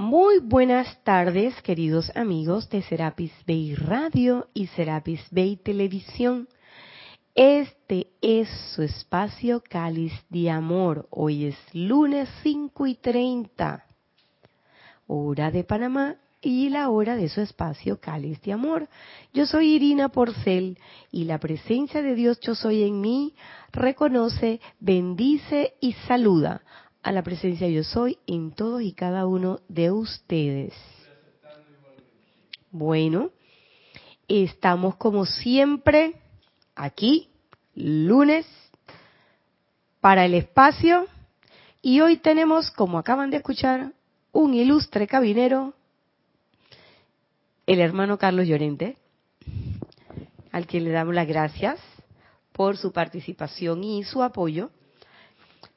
Muy buenas tardes, queridos amigos de Serapis Bay Radio y Serapis Bay Televisión. Este es su espacio Cáliz de Amor. Hoy es lunes 5 y 30, hora de Panamá y la hora de su espacio Cáliz de Amor. Yo soy Irina Porcel y la presencia de Dios Yo Soy en mí reconoce, bendice y saluda a la presencia Yo Soy en todos y cada uno de ustedes. Bueno, estamos como siempre aquí, lunes, para el espacio y hoy tenemos, como acaban de escuchar, un ilustre cabinero, el hermano Carlos Llorente, al quien le damos las gracias por su participación y su apoyo.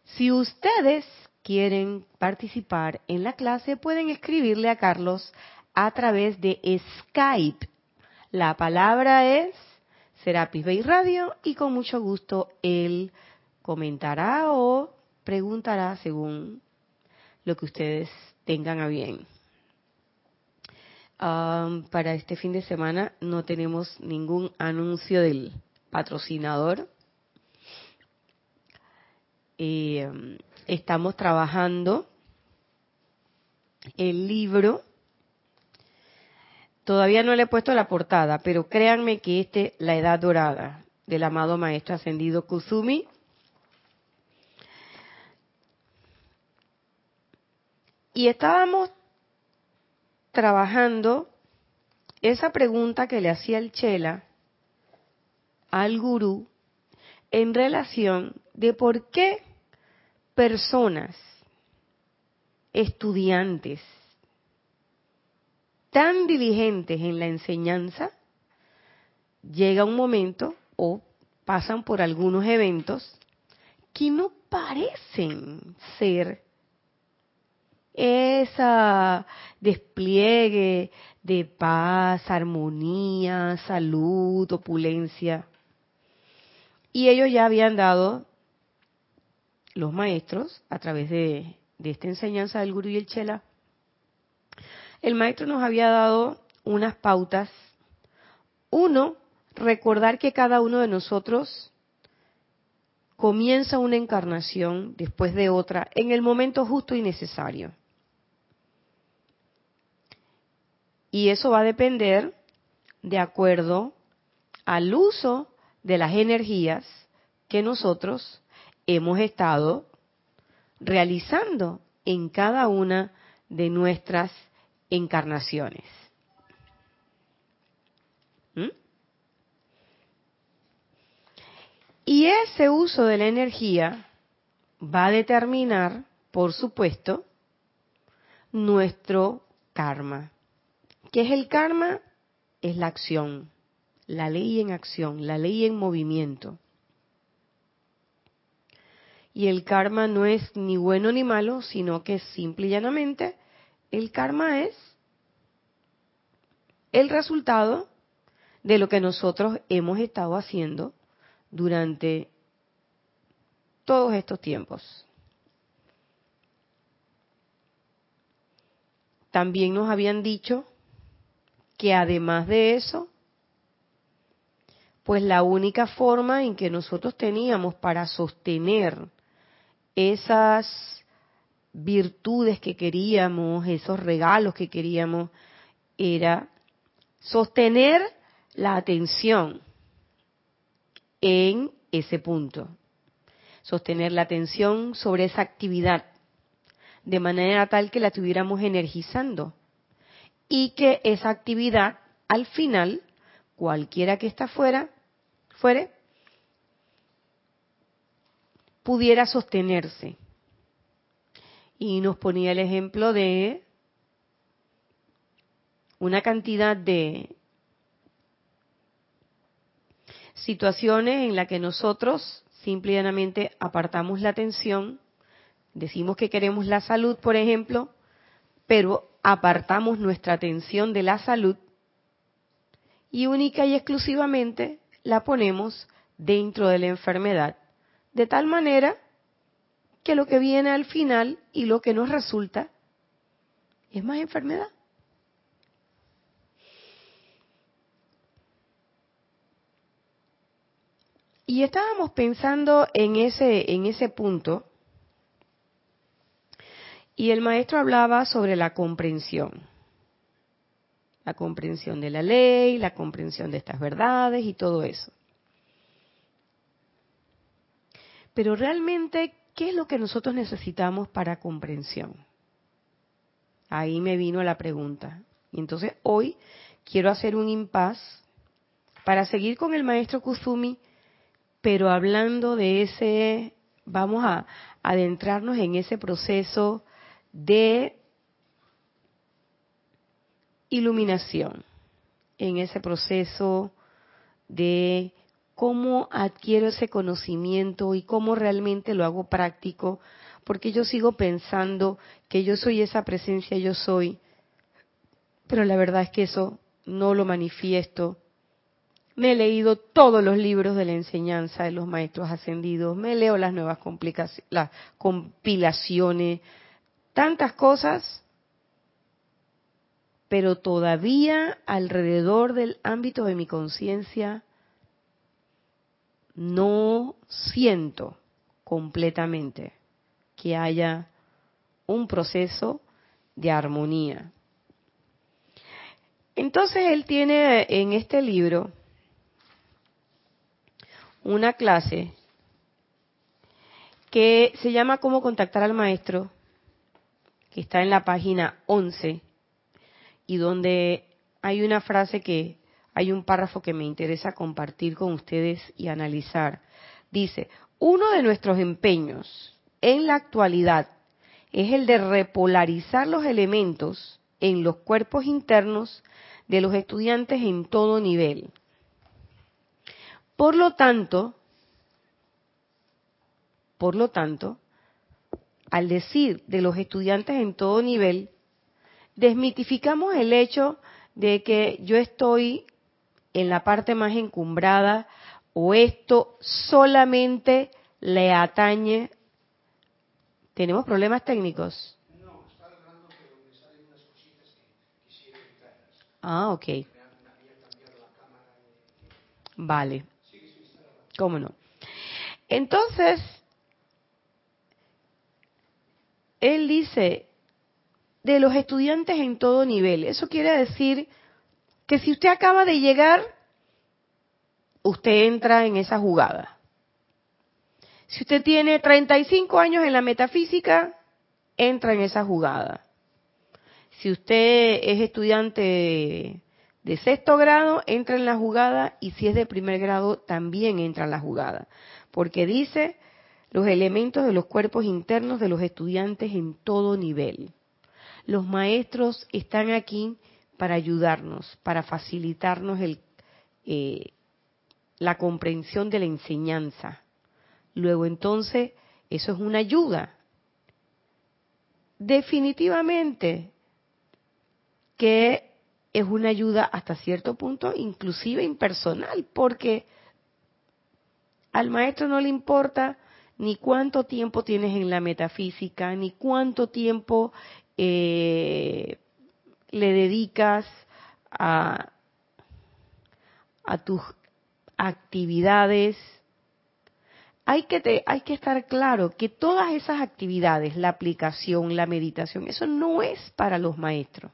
Si ustedes quieren participar en la clase, pueden escribirle a Carlos a través de Skype. La palabra es Serapis Bay Radio y con mucho gusto él comentará o preguntará según lo que ustedes tengan a bien. para este fin de semana no tenemos ningún anuncio del patrocinador. Eh, estamos trabajando el libro. Todavía no le he puesto la portada, pero créanme que este, La Edad Dorada, del amado Maestro Ascendido Kusumi, y estábamos trabajando esa pregunta que le hacía el Chela al gurú en relación de por qué personas, estudiantes, tan diligentes en la enseñanza, llega un momento o pasan por algunos eventos que no parecen ser esa despliegue de paz, armonía, salud, opulencia. Y ellos ya habían dado los maestros, a través de, esta enseñanza del Guru y el Chela, el maestro nos había dado unas pautas. Uno, recordar que cada uno de nosotros comienza una encarnación después de otra en el momento justo y necesario. Y eso va a depender de acuerdo al uso de las energías que nosotros hemos estado realizando en cada una de nuestras encarnaciones. ¿Mm? Y ese uso de la energía va a determinar, por supuesto, nuestro karma. ¿Qué es el karma? Es la acción, la ley en acción, la ley en movimiento. Y el karma no es ni bueno ni malo, sino que simple y llanamente el karma es el resultado de lo que nosotros hemos estado haciendo durante todos estos tiempos. También nos habían dicho que además de eso, pues la única forma en que nosotros teníamos para sostener esas virtudes que queríamos, esos regalos que queríamos, era sostener la atención en ese punto, sostener la atención sobre esa actividad, de manera tal que la estuviéramos energizando. Y que esa actividad al final, cualquiera que está fuera, fuere, pudiera sostenerse. Y nos ponía el ejemplo de una cantidad de situaciones en las que nosotros simplemente apartamos la atención, decimos que queremos la salud, por ejemplo, pero apartamos nuestra atención de la salud y única y exclusivamente la ponemos dentro de la enfermedad de tal manera que lo que viene al final y lo que nos resulta es más enfermedad. Y estábamos pensando en ese, en ese punto, y el maestro hablaba sobre la comprensión. La comprensión de la ley, la comprensión de estas verdades y todo eso. Pero realmente, ¿qué es lo que nosotros necesitamos para comprensión? Ahí me vino la pregunta. Y entonces hoy quiero hacer un impas para seguir con el maestro Kuzumi pero hablando de ese, vamos a adentrarnos en ese proceso de iluminación, en ese proceso de cómo adquiero ese conocimiento y cómo realmente lo hago práctico, porque yo sigo pensando que yo soy esa presencia, yo soy, pero la verdad es que eso no lo manifiesto. Me he leído todos los libros de la enseñanza de los maestros ascendidos, me leo las nuevas compilaciones, tantas cosas, pero todavía alrededor del ámbito de mi conciencia no siento completamente que haya un proceso de armonía. Entonces él tiene en este libro una clase que se llama Cómo contactar al maestro, que está en la página 11 y donde hay una frase que hay un párrafo que me interesa compartir con ustedes y analizar. Dice, uno de nuestros empeños en la actualidad es el de repolarizar los elementos en los cuerpos internos de los estudiantes en todo nivel, por lo tanto, por lo tanto, al decir de los estudiantes en todo nivel, desmitificamos el hecho de que yo estoy en la parte más encumbrada o esto solamente le atañe. ¿Tenemos problemas técnicos? No, está hablando que donde salen unas cositas que quisiera Ah, ok. Vale. ¿Cómo no? Entonces, él dice, de los estudiantes en todo nivel. Eso quiere decir que si usted acaba de llegar, usted entra en esa jugada. Si usted tiene 35 años en la metafísica, entra en esa jugada. Si usted es estudiante de sexto grado entra en la jugada y si es de primer grado también entra en la jugada, porque dice los elementos de los cuerpos internos de los estudiantes en todo nivel. Los maestros están aquí para ayudarnos, para facilitarnos el, eh, la comprensión de la enseñanza. Luego entonces, eso es una ayuda. Definitivamente que es una ayuda hasta cierto punto, inclusive impersonal, porque al maestro no le importa ni cuánto tiempo tienes en la metafísica, ni cuánto tiempo eh, le dedicas a, a tus actividades. Hay que, hay que estar claro que todas esas actividades, la aplicación, la meditación, eso no es para los maestros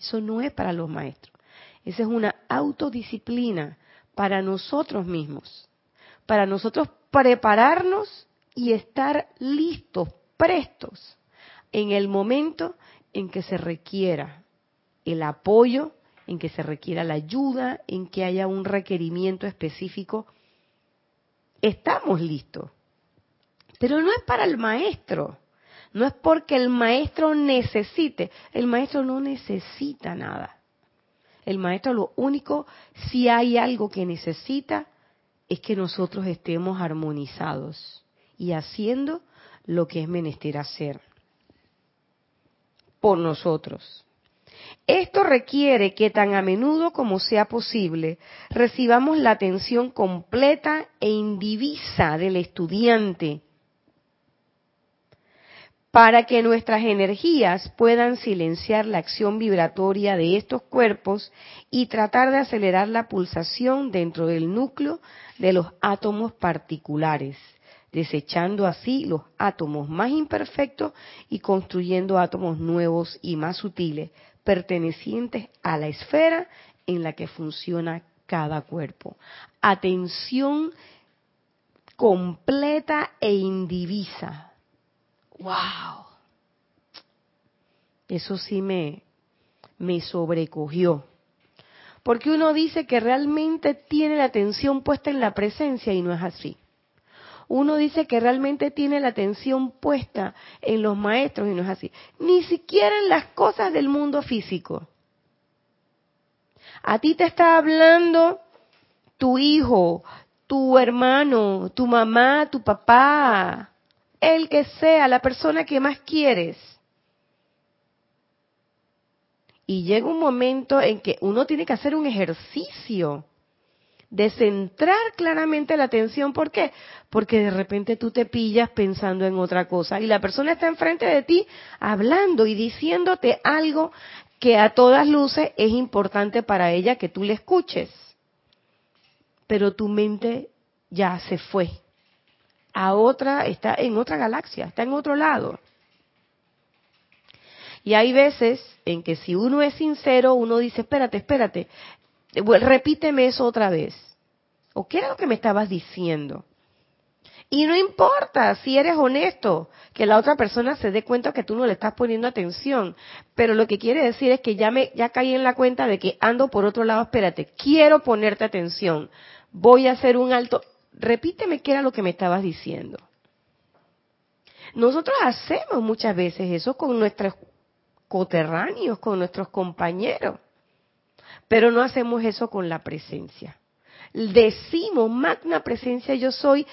eso no es para los maestros. Esa es una autodisciplina para nosotros mismos, para nosotros prepararnos y estar listos, prestos, en el momento en que se requiera el apoyo, en que se requiera la ayuda, en que haya un requerimiento específico. Estamos listos. Pero no es para el maestro. No es porque el maestro necesite, el maestro no necesita nada. El maestro lo único, si hay algo que necesita, es que nosotros estemos armonizados y haciendo lo que es menester hacer por nosotros. Esto requiere que tan a menudo como sea posible recibamos la atención completa e indivisa del estudiante para que nuestras energías puedan silenciar la acción vibratoria de estos cuerpos y tratar de acelerar la pulsación dentro del núcleo de los átomos particulares, desechando así los átomos más imperfectos y construyendo átomos nuevos y más sutiles, pertenecientes a la esfera en la que funciona cada cuerpo. Atención completa e indivisa. ¡Wow! Eso sí me, me sobrecogió. Porque uno dice que realmente tiene la atención puesta en la presencia y no es así. Uno dice que realmente tiene la atención puesta en los maestros y no es así. Ni siquiera en las cosas del mundo físico. A ti te está hablando tu hijo, tu hermano, tu mamá, tu papá, el que sea, la persona que más quieres. Y llega un momento en que uno tiene que hacer un ejercicio de centrar claramente la atención. ¿Por qué? Porque de repente tú te pillas pensando en otra cosa y la persona está enfrente de ti hablando y diciéndote algo que a todas luces es importante para ella que tú le escuches. Pero tu mente ya se fue a otra, está en otra galaxia, está en otro lado. Y hay veces en que si uno es sincero, uno dice, espérate, espérate, repíteme eso otra vez. ¿O qué era lo que me estabas diciendo? Y no importa si eres honesto, que la otra persona se dé cuenta que tú no le estás poniendo atención. Pero lo que quiere decir es que ya me, ya caí en la cuenta de que ando por otro lado, espérate, quiero ponerte atención. Voy a hacer un alto. Repíteme qué era lo que me estabas diciendo. Nosotros hacemos muchas veces eso con nuestros coterráneos, con nuestros compañeros. Pero no hacemos eso con la presencia decimos, magna presencia yo soy,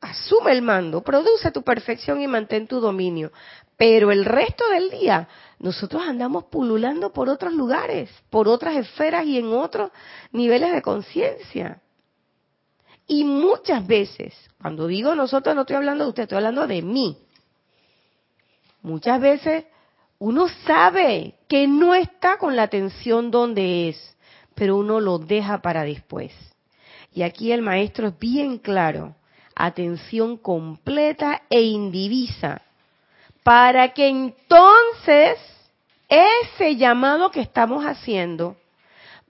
asume el mando, produce tu perfección y mantén tu dominio. Pero el resto del día nosotros andamos pululando por otros lugares, por otras esferas y en otros niveles de conciencia. Y muchas veces, cuando digo nosotros, no estoy hablando de usted, estoy hablando de mí. Muchas veces uno sabe que no está con la atención donde es pero uno lo deja para después. Y aquí el maestro es bien claro, atención completa e indivisa, para que entonces ese llamado que estamos haciendo,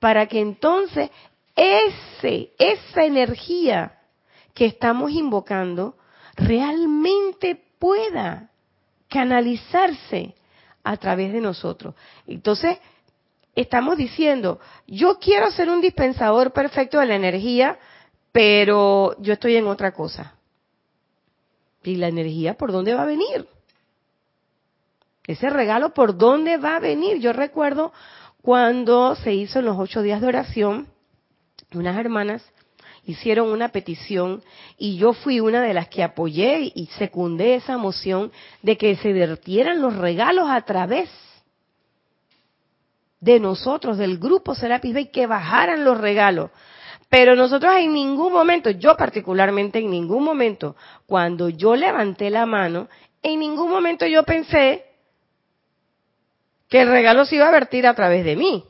para que entonces ese, esa energía que estamos invocando realmente pueda canalizarse a través de nosotros. Entonces, estamos diciendo, yo quiero ser un dispensador perfecto de la energía, pero yo estoy en otra cosa. ¿Y la energía por dónde va a venir? Ese regalo por dónde va a venir. Yo recuerdo cuando se hizo en los ocho días de oración, unas hermanas hicieron una petición y yo fui una de las que apoyé y secundé esa moción de que se vertieran los regalos a través de nosotros, del grupo Serapis Bay, que bajaran los regalos. Pero nosotros en ningún momento, yo particularmente en ningún momento, cuando yo levanté la mano, en ningún momento yo pensé que el regalo se iba a vertir a través de mí.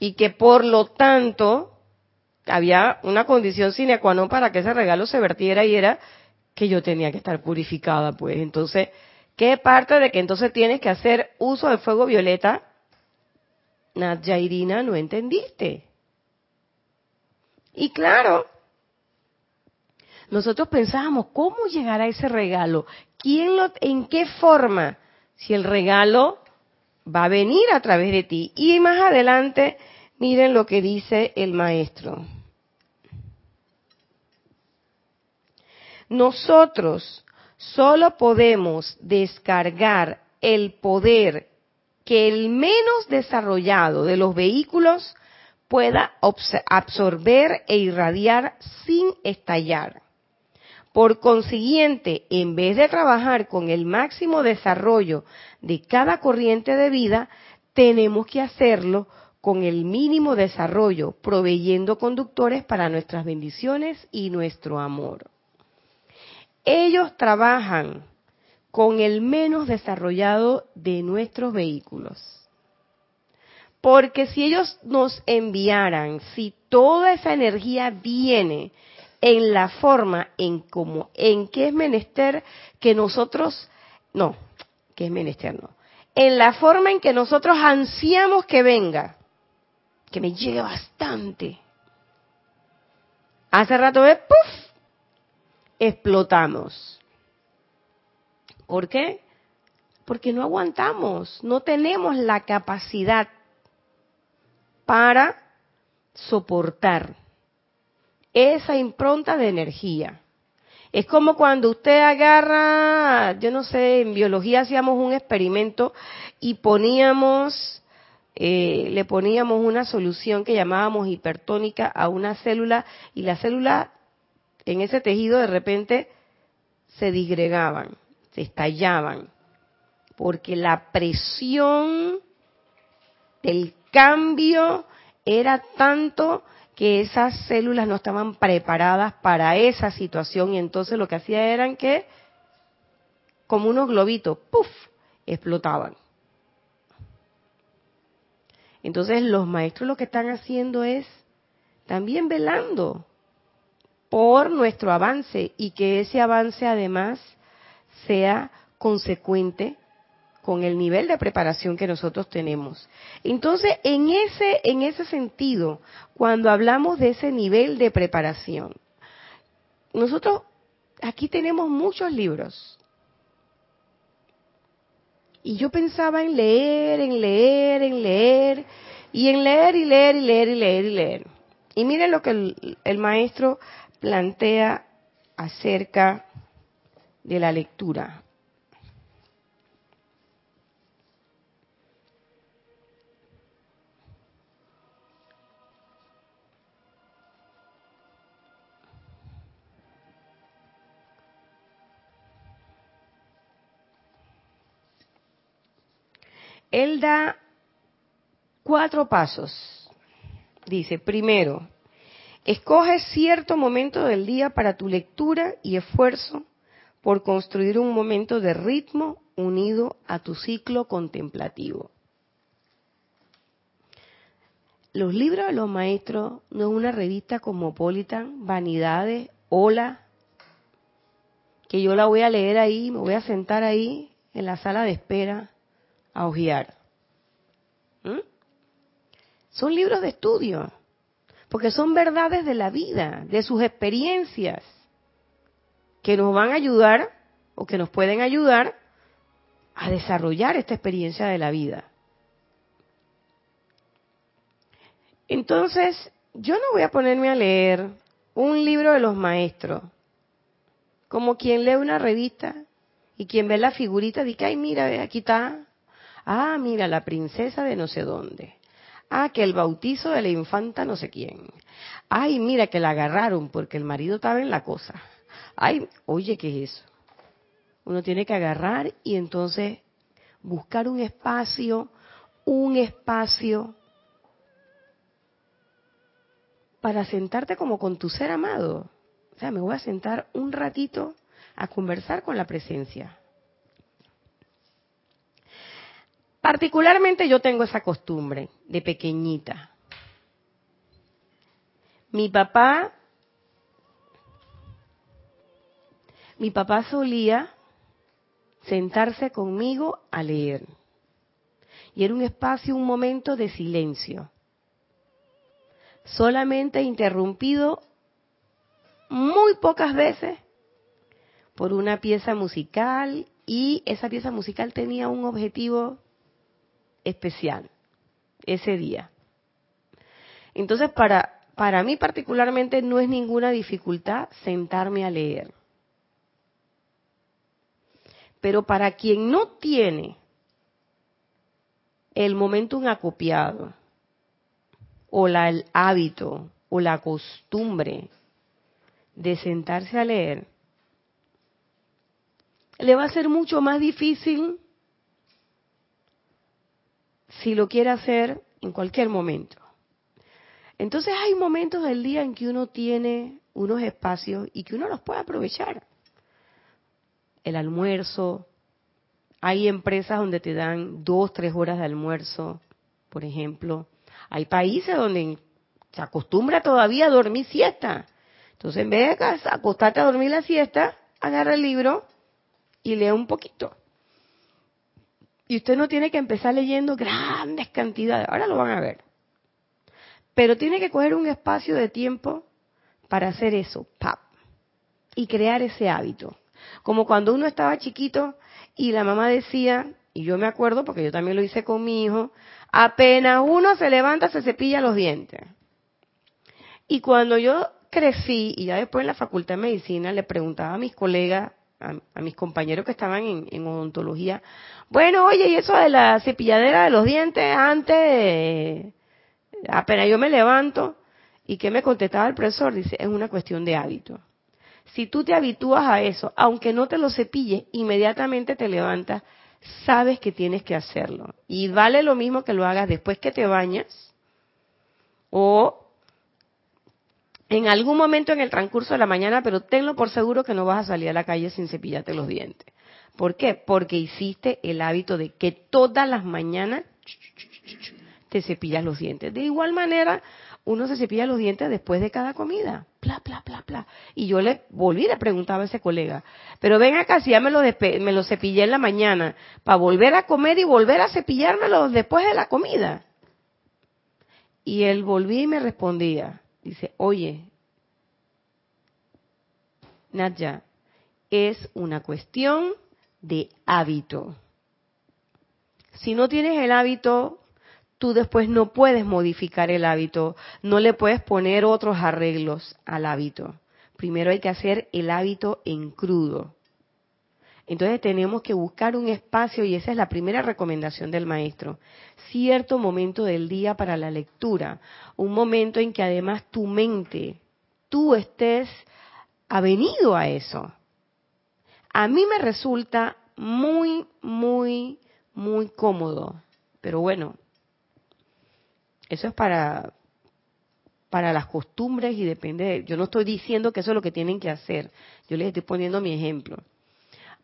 Y que por lo tanto había una condición sine qua non para que ese regalo se vertiera y era que yo tenía que estar purificada, pues. Entonces, ¿qué parte de que entonces tienes que hacer uso del fuego violeta Nadja Irina, no entendiste. Y claro, nosotros pensábamos, ¿cómo llegar a ese regalo? ¿Quién lo, ¿En qué forma? Si el regalo va a venir a través de ti. Y más adelante, miren lo que dice el maestro. Nosotros solo podemos descargar el poder que el menos desarrollado de los vehículos pueda absorber e irradiar sin estallar. Por consiguiente, en vez de trabajar con el máximo desarrollo de cada corriente de vida, tenemos que hacerlo con el mínimo desarrollo, proveyendo conductores para nuestras bendiciones y nuestro amor. ellos trabajan con el menos desarrollado de nuestros vehículos. Porque si ellos nos enviaran, si toda esa energía viene en la forma en como, en que es menester que nosotros, no, que es menester no, en la forma en que nosotros ansiamos que venga, que me llegue bastante. Hace rato de puff, explotamos. ¿Por qué? Porque no aguantamos, no tenemos la capacidad para soportar esa impronta de energía. Es como cuando usted agarra, yo no sé, en biología hacíamos un experimento y poníamos, eh, le poníamos una solución que llamábamos hipertónica a una célula y la célula en ese tejido de repente se disgregaban, se estallaban, porque la presión del cambio era tanto que esas células no estaban preparadas para esa situación y entonces lo que hacía eran que, como unos globitos, ¡puf!, explotaban. Entonces los maestros lo que están haciendo es también velando por nuestro avance y que ese avance además sea consecuente con el nivel de preparación que nosotros tenemos. Entonces, en ese, en ese sentido, cuando hablamos de ese nivel de preparación, nosotros aquí tenemos muchos libros. Y yo pensaba en leer, en leer, en leer, y en leer y leer y leer y leer y leer. Y miren lo que el, el maestro plantea acerca de la lectura. Él da cuatro pasos. Dice, primero, escoge cierto momento del día para tu lectura y esfuerzo por construir un momento de ritmo unido a tu ciclo contemplativo. Los libros de los maestros no es una revista cosmopolitan, vanidades, hola, que yo la voy a leer ahí, me voy a sentar ahí en la sala de espera a ojear. ¿Mm? Son libros de estudio, porque son verdades de la vida, de sus experiencias, que nos van a ayudar o que nos pueden ayudar a desarrollar esta experiencia de la vida. Entonces, yo no voy a ponerme a leer un libro de los maestros, como quien lee una revista y quien ve la figurita dice, ay, mira, aquí está Ah, mira, la princesa de no sé dónde. Ah, que el bautizo de la infanta no sé quién. Ay, mira que la agarraron porque el marido estaba en la cosa. Ay, oye, ¿qué es eso? Uno tiene que agarrar y entonces buscar un espacio, un espacio para sentarte como con tu ser amado. O sea, me voy a sentar un ratito a conversar con la presencia. Particularmente yo tengo esa costumbre de pequeñita. Mi papá, mi papá solía sentarse conmigo a leer. Y era un espacio, un momento de silencio. Solamente interrumpido muy pocas veces por una pieza musical y esa pieza musical tenía un objetivo especial ese día. Entonces, para, para mí particularmente no es ninguna dificultad sentarme a leer. Pero para quien no tiene el momentum acopiado, o la, el hábito, o la costumbre de sentarse a leer, le va a ser mucho más difícil si lo quiere hacer en cualquier momento. Entonces hay momentos del día en que uno tiene unos espacios y que uno los puede aprovechar. el almuerzo. Hay empresas donde te dan dos, tres horas de almuerzo, por ejemplo. Hay países donde se acostumbra todavía a dormir siesta. Entonces, en vez de acostarte a dormir la siesta, agarra el libro y lee un poquito. Y usted no tiene que empezar leyendo grandes cantidades, ahora lo van a ver. Pero tiene que coger un espacio de tiempo para hacer eso, pap, y crear ese hábito. Como cuando uno estaba chiquito y la mamá decía, y yo me acuerdo porque yo también lo hice con mi hijo, apenas uno se levanta se cepilla los dientes. Y cuando yo crecí y ya después en la facultad de medicina le preguntaba a mis colegas, a, mis compañeros que estaban en, odontología, bueno, oye, y eso de la cepilladera de los dientes antes, apenas yo me levanto, ¿y qué me contestaba el profesor? Dice, es una cuestión de hábito. Si tú te habitúas a eso, aunque no te lo cepilles, inmediatamente te levantas, sabes que tienes que hacerlo. Y vale lo mismo que lo hagas después que te bañas o en algún momento en el transcurso de la mañana, pero tenlo por seguro que no vas a salir a la calle sin cepillarte los dientes. ¿Por qué? Porque hiciste el hábito de que todas las mañanas te cepillas los dientes. De igual manera, uno se cepilla los dientes después de cada comida. Pla, pla, pla, pla. Y yo le volví, le preguntaba a ese colega, pero ven acá, si ya me lo, me lo cepillé en la mañana, para volver a comer y volver a cepillármelo después de la comida. Y él volvía y me respondía, Dice, oye, Nadja, es una cuestión de hábito. Si no tienes el hábito, tú después no puedes modificar el hábito, no le puedes poner otros arreglos al hábito. Primero hay que hacer el hábito en crudo. Entonces tenemos que buscar un espacio y esa es la primera recomendación del maestro. Cierto momento del día para la lectura, un momento en que además tu mente, tú estés avenido a eso. A mí me resulta muy, muy, muy cómodo, pero bueno, eso es para para las costumbres y depende de, yo no estoy diciendo que eso es lo que tienen que hacer, yo les estoy poniendo mi ejemplo.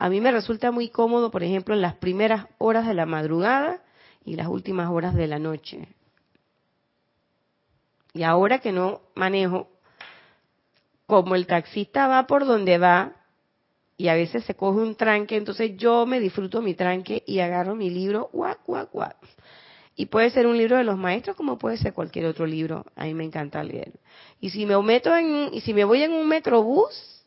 A mí me resulta muy cómodo, por ejemplo, en las primeras horas de la madrugada y las últimas horas de la noche. Y ahora que no manejo, como el taxista va por donde va y a veces se coge un tranque, entonces yo me disfruto mi tranque y agarro mi libro, guac, guac, guac. Y puede ser un libro de los maestros como puede ser cualquier otro libro. A mí me encanta leer. Y si me meto en, y si me voy en un metrobús,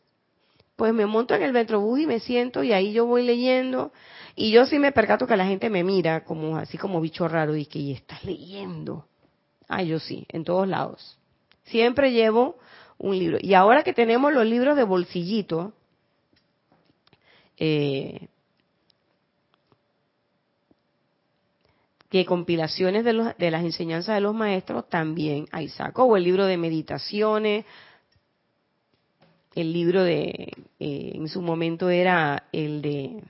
pues me monto en el metrobús y me siento y ahí yo voy leyendo y yo sí me percato que la gente me mira como así como bicho raro y que y estás leyendo. Ah, yo sí, en todos lados. Siempre llevo un libro. Y ahora que tenemos los libros de bolsillito, eh, que compilaciones de, los, de las enseñanzas de los maestros también ahí saco, o el libro de meditaciones, el libro de, eh, en su momento era el de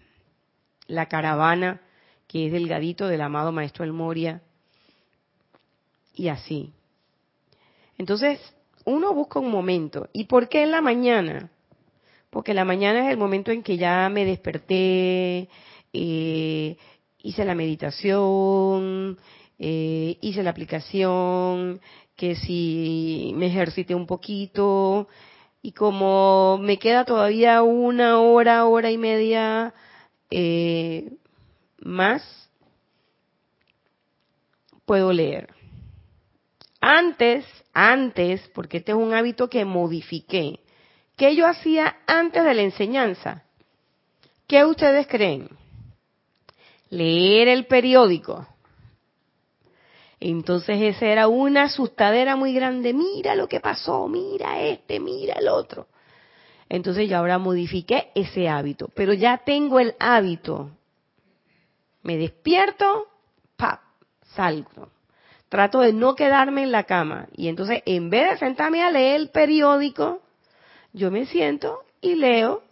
La Caravana, que es delgadito del amado Maestro El Moria, y así. Entonces, uno busca un momento. ¿Y por qué en la mañana? Porque la mañana es el momento en que ya me desperté, eh, hice la meditación, eh, hice la aplicación, que si me ejercité un poquito, y como me queda todavía una hora, hora y media eh, más, puedo leer. Antes, antes, porque este es un hábito que modifiqué, ¿qué yo hacía antes de la enseñanza? ¿Qué ustedes creen? Leer el periódico. Entonces esa era una asustadera muy grande. Mira lo que pasó, mira este, mira el otro. Entonces yo ahora modifiqué ese hábito, pero ya tengo el hábito. Me despierto, pa, salgo. Trato de no quedarme en la cama. Y entonces en vez de sentarme a leer el periódico, yo me siento y leo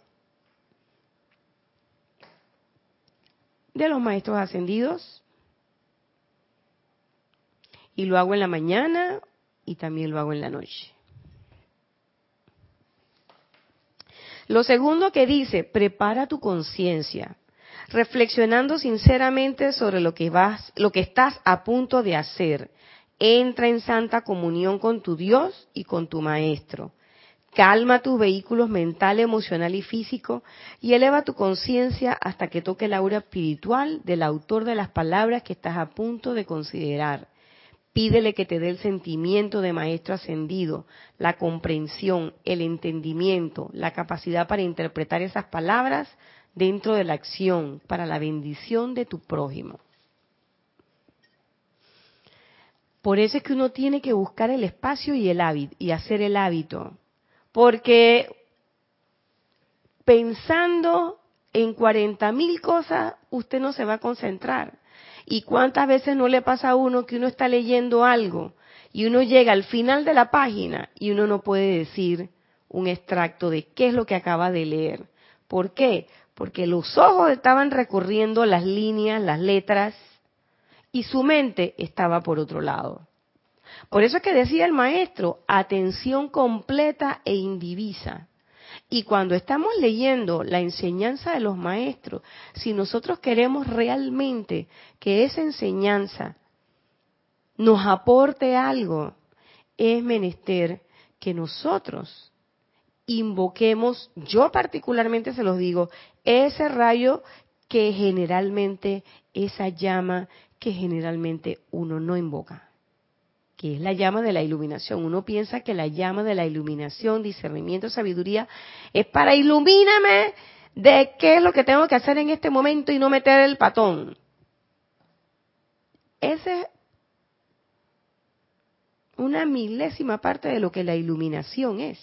de los maestros ascendidos, y lo hago en la mañana y también lo hago en la noche. Lo segundo que dice, prepara tu conciencia, reflexionando sinceramente sobre lo que vas, lo que estás a punto de hacer. Entra en santa comunión con tu Dios y con tu maestro. Calma tus vehículos mental, emocional y físico y eleva tu conciencia hasta que toque el aura espiritual del autor de las palabras que estás a punto de considerar. Pídele que te dé el sentimiento de maestro ascendido, la comprensión, el entendimiento, la capacidad para interpretar esas palabras dentro de la acción para la bendición de tu prójimo. Por eso es que uno tiene que buscar el espacio y el hábito y hacer el hábito, porque pensando en 40 mil cosas usted no se va a concentrar. ¿Y cuántas veces no le pasa a uno que uno está leyendo algo y uno llega al final de la página y uno no puede decir un extracto de qué es lo que acaba de leer? ¿Por qué? Porque los ojos estaban recorriendo las líneas, las letras, y su mente estaba por otro lado. Por eso es que decía el maestro, atención completa e indivisa. Y cuando estamos leyendo la enseñanza de los maestros, si nosotros queremos realmente que esa enseñanza nos aporte algo, es menester que nosotros invoquemos, yo particularmente se los digo, ese rayo que generalmente, esa llama que generalmente uno no invoca que es la llama de la iluminación. Uno piensa que la llama de la iluminación, discernimiento, sabiduría, es para ilumíname de qué es lo que tengo que hacer en este momento y no meter el patón. Esa es una milésima parte de lo que la iluminación es.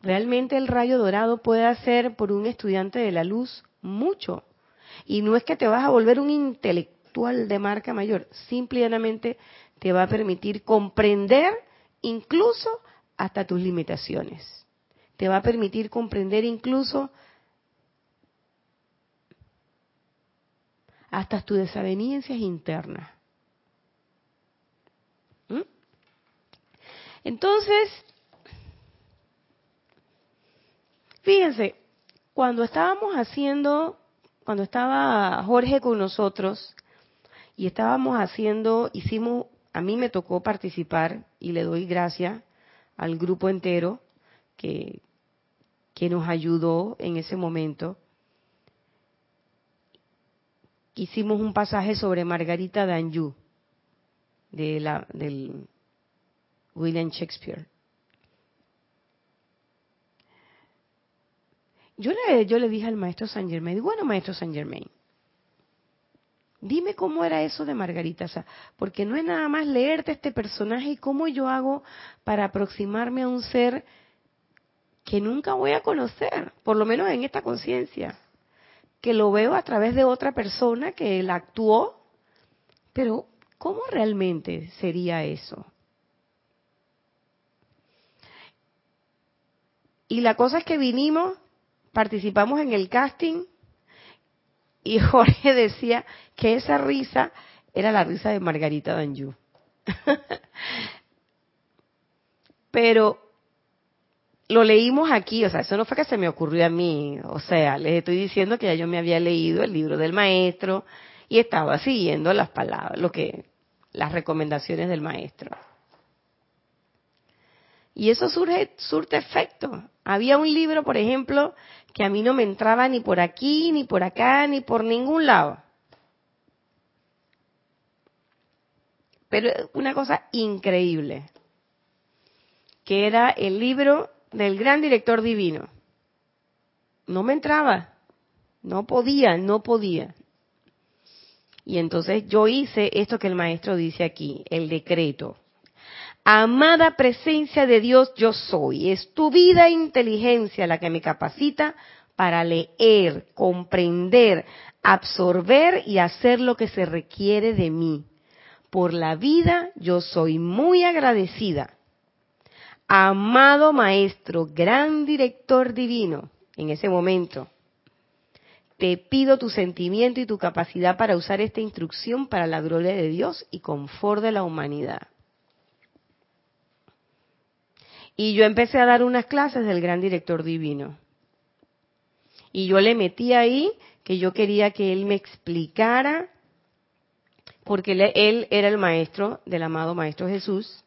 Realmente el rayo dorado puede hacer por un estudiante de la luz mucho. Y no es que te vas a volver un intelectual de marca mayor. Simplemente te va a permitir comprender incluso hasta tus limitaciones. Te va a permitir comprender incluso hasta tus desavenencias internas. ¿Mm? Entonces, fíjense, cuando estábamos haciendo, cuando estaba Jorge con nosotros, y estábamos haciendo, hicimos, a mí me tocó participar y le doy gracias al grupo entero que, que nos ayudó en ese momento. Hicimos un pasaje sobre Margarita Danjou de la, del William Shakespeare. Yo le, yo le dije al maestro Saint Germain, bueno maestro Saint Germain, Dime cómo era eso de Margarita, o sea, porque no es nada más leerte este personaje y cómo yo hago para aproximarme a un ser que nunca voy a conocer, por lo menos en esta conciencia, que lo veo a través de otra persona que él actuó, pero ¿cómo realmente sería eso? Y la cosa es que vinimos, participamos en el casting, y Jorge decía que esa risa era la risa de Margarita Danjou. Pero lo leímos aquí, o sea, eso no fue que se me ocurrió a mí, o sea, les estoy diciendo que ya yo me había leído el libro del maestro y estaba siguiendo las palabras, lo que las recomendaciones del maestro. Y eso surge, surte efecto. Había un libro, por ejemplo, que a mí no me entraba ni por aquí, ni por acá, ni por ningún lado. Pero una cosa increíble, que era el libro del gran director divino. No me entraba, no podía, no podía. Y entonces yo hice esto que el maestro dice aquí, el decreto. Amada presencia de Dios, yo soy. Es tu vida e inteligencia la que me capacita para leer, comprender, absorber y hacer lo que se requiere de mí. Por la vida yo soy muy agradecida. Amado Maestro, gran director divino, en ese momento, te pido tu sentimiento y tu capacidad para usar esta instrucción para la gloria de Dios y confort de la humanidad. Y yo empecé a dar unas clases del gran director divino. Y yo le metí ahí que yo quería que él me explicara, porque él, era el maestro del amado Maestro Jesús,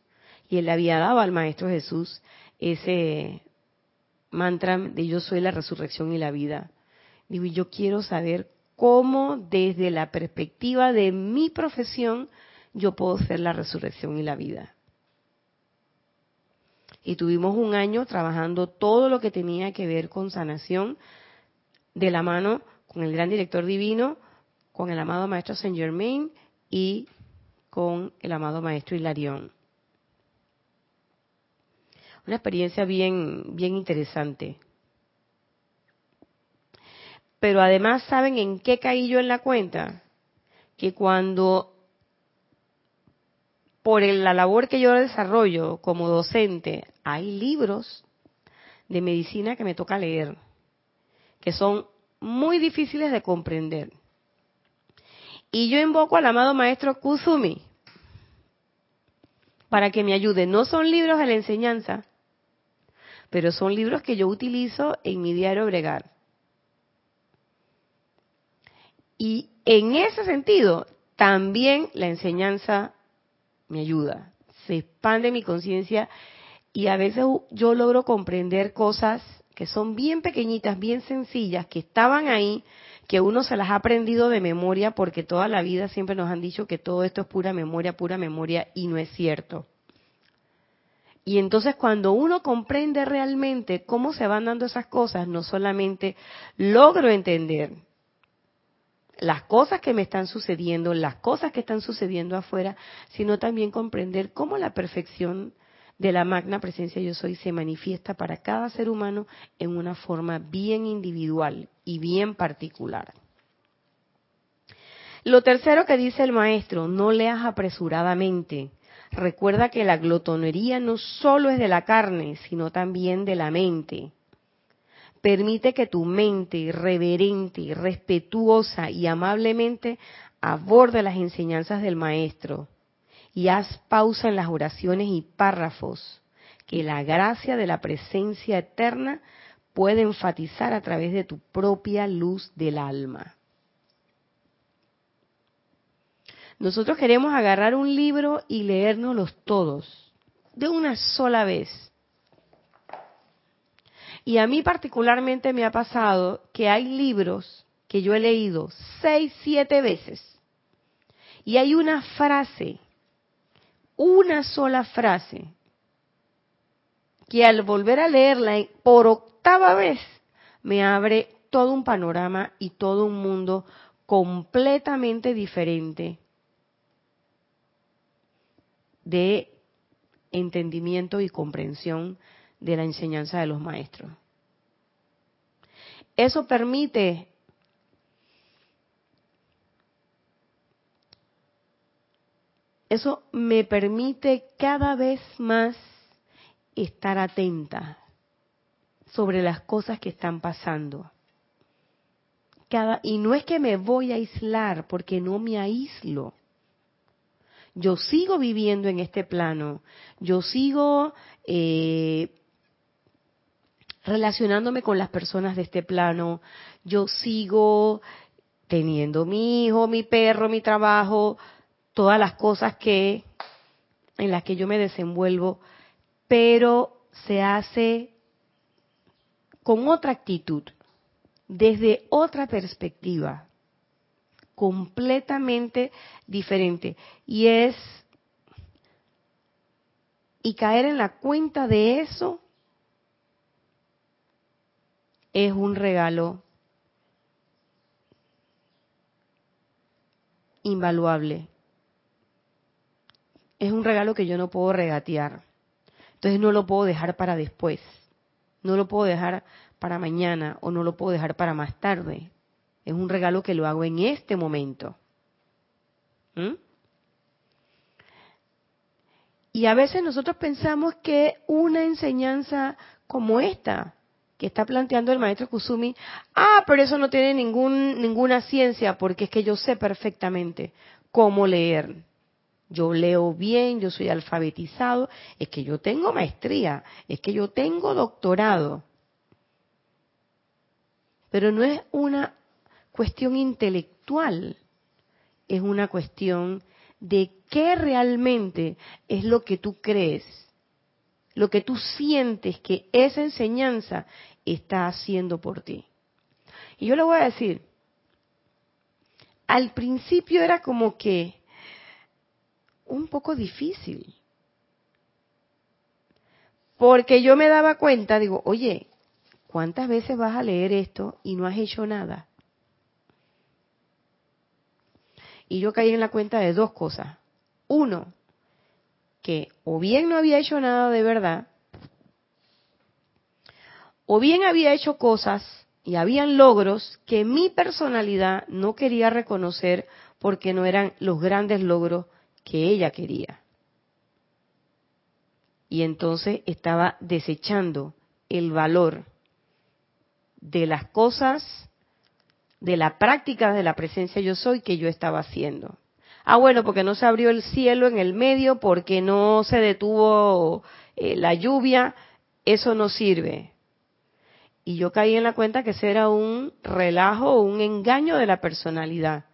y él le había dado al Maestro Jesús ese mantra de yo soy la resurrección y la vida. Digo, yo quiero saber cómo desde la perspectiva de mi profesión yo puedo ser la resurrección y la vida. Y tuvimos un año trabajando todo lo que tenía que ver con sanación de la mano con el gran director divino, con el amado maestro Saint Germain y con el amado maestro Hilarión. Una experiencia bien, bien interesante. Pero además, ¿saben en qué caí yo en la cuenta? Que cuando por la labor que yo desarrollo como docente, hay libros de medicina que me toca leer, que son muy difíciles de comprender. Y yo invoco al amado maestro Kusumi para que me ayude. No son libros de la enseñanza, pero son libros que yo utilizo en mi diario bregar. Y en ese sentido, también la enseñanza me ayuda, se expande mi conciencia y a veces yo logro comprender cosas que son bien pequeñitas, bien sencillas, que estaban ahí, que uno se las ha aprendido de memoria porque toda la vida siempre nos han dicho que todo esto es pura memoria, pura memoria y no es cierto. Y entonces cuando uno comprende realmente cómo se van dando esas cosas, no solamente logro entender las cosas que me están sucediendo, las cosas que están sucediendo afuera, sino también comprender cómo la perfección de la magna presencia yo soy se manifiesta para cada ser humano en una forma bien individual y bien particular. Lo tercero que dice el maestro, no leas apresuradamente. Recuerda que la glotonería no solo es de la carne, sino también de la mente. Permite que tu mente reverente, respetuosa y amablemente aborde las enseñanzas del maestro y haz pausa en las oraciones y párrafos que la gracia de la presencia eterna puede enfatizar a través de tu propia luz del alma. Nosotros queremos agarrar un libro y leérnoslos todos, de una sola vez. Y a mí particularmente me ha pasado que hay libros que yo he leído seis, siete veces. Y hay una frase una sola frase que al volver a leerla por octava vez me abre todo un panorama y todo un mundo completamente diferente de entendimiento y comprensión de la enseñanza de los maestros. Eso permite Eso me permite cada vez más estar atenta sobre las cosas que están pasando. Cada, y no es que me voy a aislar, porque no me aíslo. Yo sigo viviendo en este plano, yo sigo eh, relacionándome con las personas de este plano, yo sigo teniendo mi hijo, mi perro, mi trabajo, todas las cosas que en las que yo me desenvuelvo, pero se hace con otra actitud, desde otra perspectiva, completamente diferente. Y es, y caer en la cuenta de eso es un regalo invaluable es un regalo que yo no puedo regatear. Entonces no lo puedo dejar para después. No lo puedo dejar para mañana o no lo puedo dejar para más tarde. Es un regalo que lo hago en este momento. ¿Mm? Y a veces nosotros pensamos que una enseñanza como esta que está planteando el maestro Kusumi, ah, pero eso no tiene ningún, ninguna ciencia porque es que yo sé perfectamente cómo leer yo leo bien, yo soy alfabetizado, es que yo tengo maestría, es que yo tengo doctorado. Pero no es una cuestión intelectual, es una cuestión de qué realmente es lo que tú crees, lo que tú sientes que esa enseñanza está haciendo por ti. Y yo le voy a decir, al principio era como que un poco difícil. Porque yo me daba cuenta, digo, oye, ¿cuántas veces vas a leer esto y no has hecho nada? Y yo caí en la cuenta de dos cosas. Uno, que o bien no había hecho nada de verdad, o bien había hecho cosas y habían logros que mi personalidad no quería reconocer porque no eran los grandes logros que ella quería. Y entonces estaba desechando el valor de las cosas, de la práctica de la presencia yo soy que yo estaba haciendo. Ah, bueno, porque no se abrió el cielo en el medio, porque no se detuvo eh, la lluvia, eso no sirve. Y yo caí en la cuenta que ese era un relajo un engaño de la personalidad,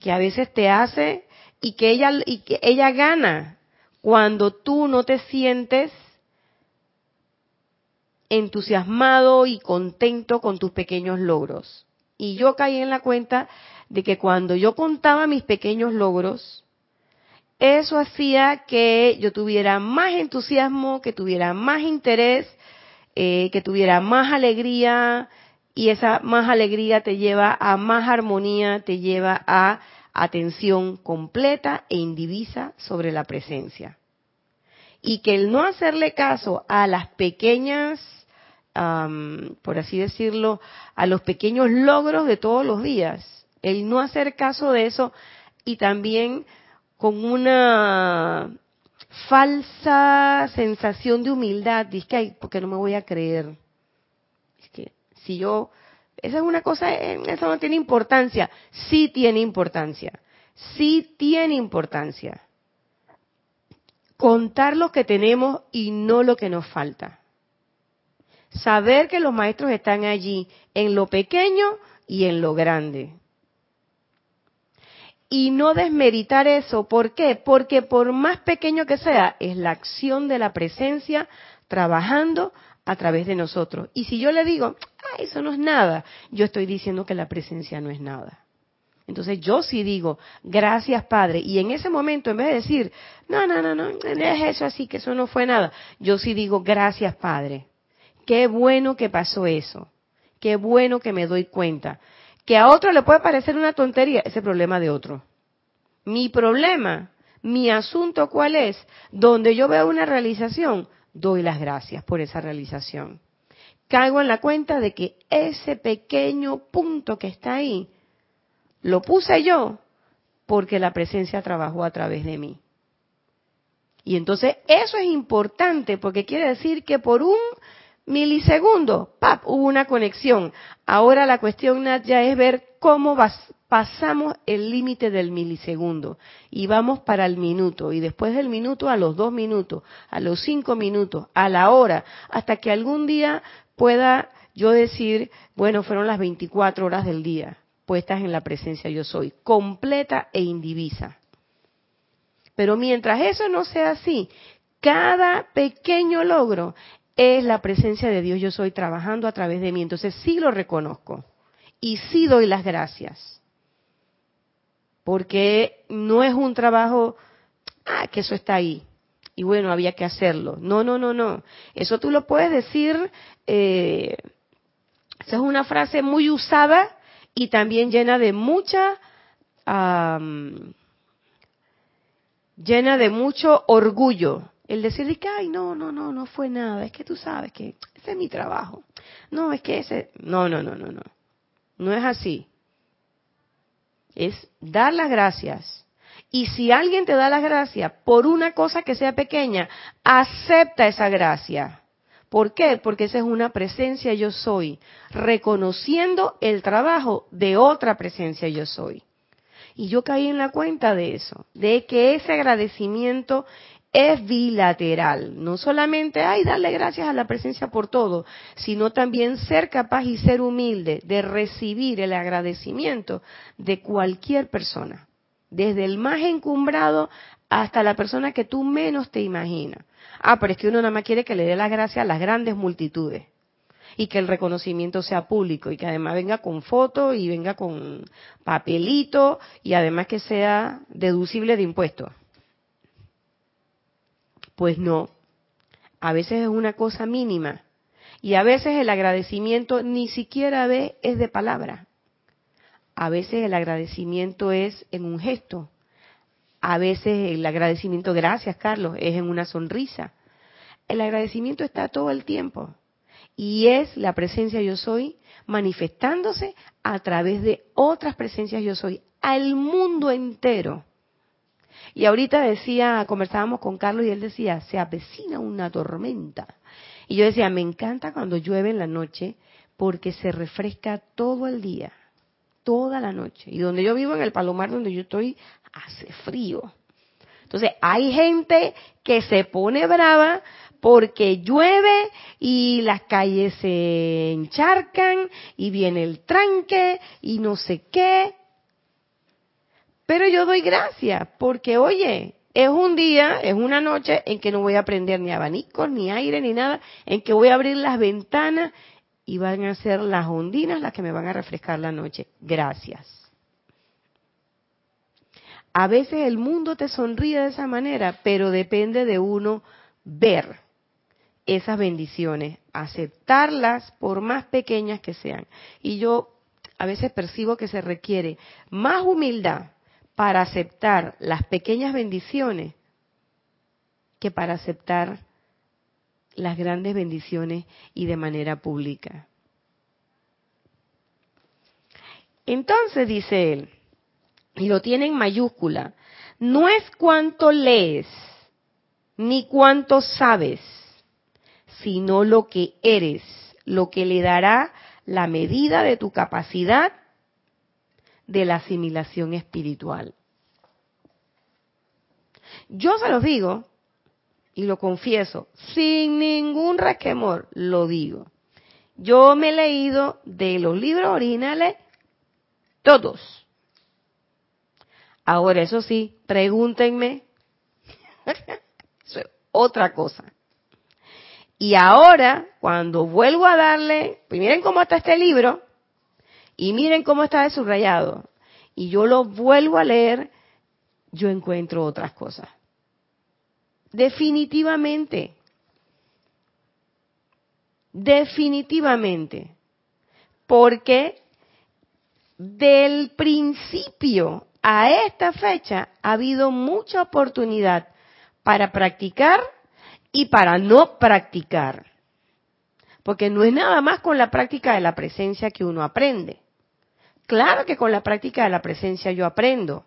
que a veces te hace y que ella y que ella gana cuando tú no te sientes entusiasmado y contento con tus pequeños logros. Y yo caí en la cuenta de que cuando yo contaba mis pequeños logros, eso hacía que yo tuviera más entusiasmo, que tuviera más interés, eh, que tuviera más alegría, y esa más alegría te lleva a más armonía, te lleva a atención completa e indivisa sobre la presencia. Y que el no hacerle caso a las pequeñas, por así decirlo, a los pequeños logros de todos los días, el no hacer caso de eso y también con una falsa sensación de humildad, dice que, porque no me voy a creer. Es que si yo esa es una cosa, eh, eso no tiene importancia. Sí tiene importancia. Sí tiene importancia. Contar lo que tenemos y no lo que nos falta. Saber que los maestros están allí en lo pequeño y en lo grande. Y no desmeritar eso. ¿Por qué? Porque por más pequeño que sea, es la acción de la presencia trabajando a través de nosotros. Y si yo le digo, ah, eso no es nada, yo estoy diciendo que la presencia no es nada. Entonces yo sí digo, gracias Padre. Y en ese momento, en vez de decir, no, no, no, no, es eso así, que eso no fue nada, yo sí digo, gracias Padre. Qué bueno que pasó eso. Qué bueno que me doy cuenta. Que a otro le puede parecer una tontería, ese problema de otro. Mi problema, mi asunto, ¿cuál es? Donde yo veo una realización, doy las gracias por esa realización. Caigo en la cuenta de que ese pequeño punto que está ahí, lo puse yo porque la presencia trabajó a través de mí. Y entonces eso es importante porque quiere decir que por un milisegundo, ¡pap!, hubo una conexión. Ahora la cuestión ya es ver cómo pasamos el límite del milisegundo y vamos para el minuto y después del minuto a los dos minutos, a los cinco minutos, a la hora, hasta que algún día pueda yo decir, bueno, fueron las 24 horas del día puestas en la presencia yo soy, completa e indivisa. Pero mientras eso no sea así, cada pequeño logro es la presencia de Dios yo soy trabajando a través de mí. Entonces sí lo reconozco y sí doy las gracias porque no es un trabajo, ah, que eso está ahí. Y bueno, había que hacerlo. No, no, no, no. Eso tú lo puedes decir, eh, esa es una frase muy usada y también llena de mucha, llena de mucho orgullo. El decir que, ay, no, no, no, no fue nada. Es que tú sabes que ese es mi trabajo. No, es que ese, no, no, no, no, no. No es así es dar las gracias. Y si alguien te da las gracias por una cosa que sea pequeña, acepta esa gracia. ¿Por qué? Porque esa es una presencia yo soy, reconociendo el trabajo de otra presencia yo soy. Y yo caí en la cuenta de eso, de que ese agradecimiento es bilateral. No solamente hay darle gracias a la presencia por todo, sino también ser capaz y ser humilde de recibir el agradecimiento de cualquier persona, desde el más encumbrado hasta la persona que tú menos te imaginas. Ah, pero es que uno nada más quiere que le dé las gracias a las grandes multitudes y que el reconocimiento sea público y que además venga con foto y venga con papelito y además que sea deducible de impuestos. Pues no, a veces es una cosa mínima y a veces el agradecimiento ni siquiera ve es de palabra. A veces el agradecimiento es en un gesto. A veces el agradecimiento, gracias Carlos, es en una sonrisa. El agradecimiento está todo el tiempo y es la presencia yo soy manifestándose a través de otras presencias yo soy al mundo entero. Y ahorita decía, conversábamos con Carlos y él decía, se avecina una tormenta. Y yo decía, me encanta cuando llueve en la noche porque se refresca todo el día, toda la noche. Y donde yo vivo, en el Palomar, donde yo estoy, hace frío. Entonces, hay gente que se pone brava porque llueve y las calles se encharcan y viene el tranque y no sé qué. Pero yo doy gracias porque, oye, es un día, es una noche en que no voy a prender ni abanicos, ni aire, ni nada, en que voy a abrir las ventanas y van a ser las ondinas las que me van a refrescar la noche. Gracias. A veces el mundo te sonríe de esa manera, pero depende de uno ver esas bendiciones, aceptarlas por más pequeñas que sean. Y yo a veces percibo que se requiere más humildad para aceptar las pequeñas bendiciones que para aceptar las grandes bendiciones y de manera pública. Entonces dice él, y lo tiene en mayúscula, no es cuánto lees, ni cuánto sabes, sino lo que eres, lo que le dará la medida de tu capacidad de la asimilación espiritual. Yo se los digo, y lo confieso, sin ningún resquemor, lo digo. Yo me he leído de los libros originales todos. Ahora, eso sí, pregúntenme. eso es otra cosa. Y ahora, cuando vuelvo a darle, pues miren cómo está este libro, y miren cómo está subrayado. Y yo lo vuelvo a leer, yo encuentro otras cosas. Definitivamente. Definitivamente. Porque del principio a esta fecha ha habido mucha oportunidad para practicar y para no practicar. Porque no es nada más con la práctica de la presencia que uno aprende. Claro que con la práctica de la presencia yo aprendo,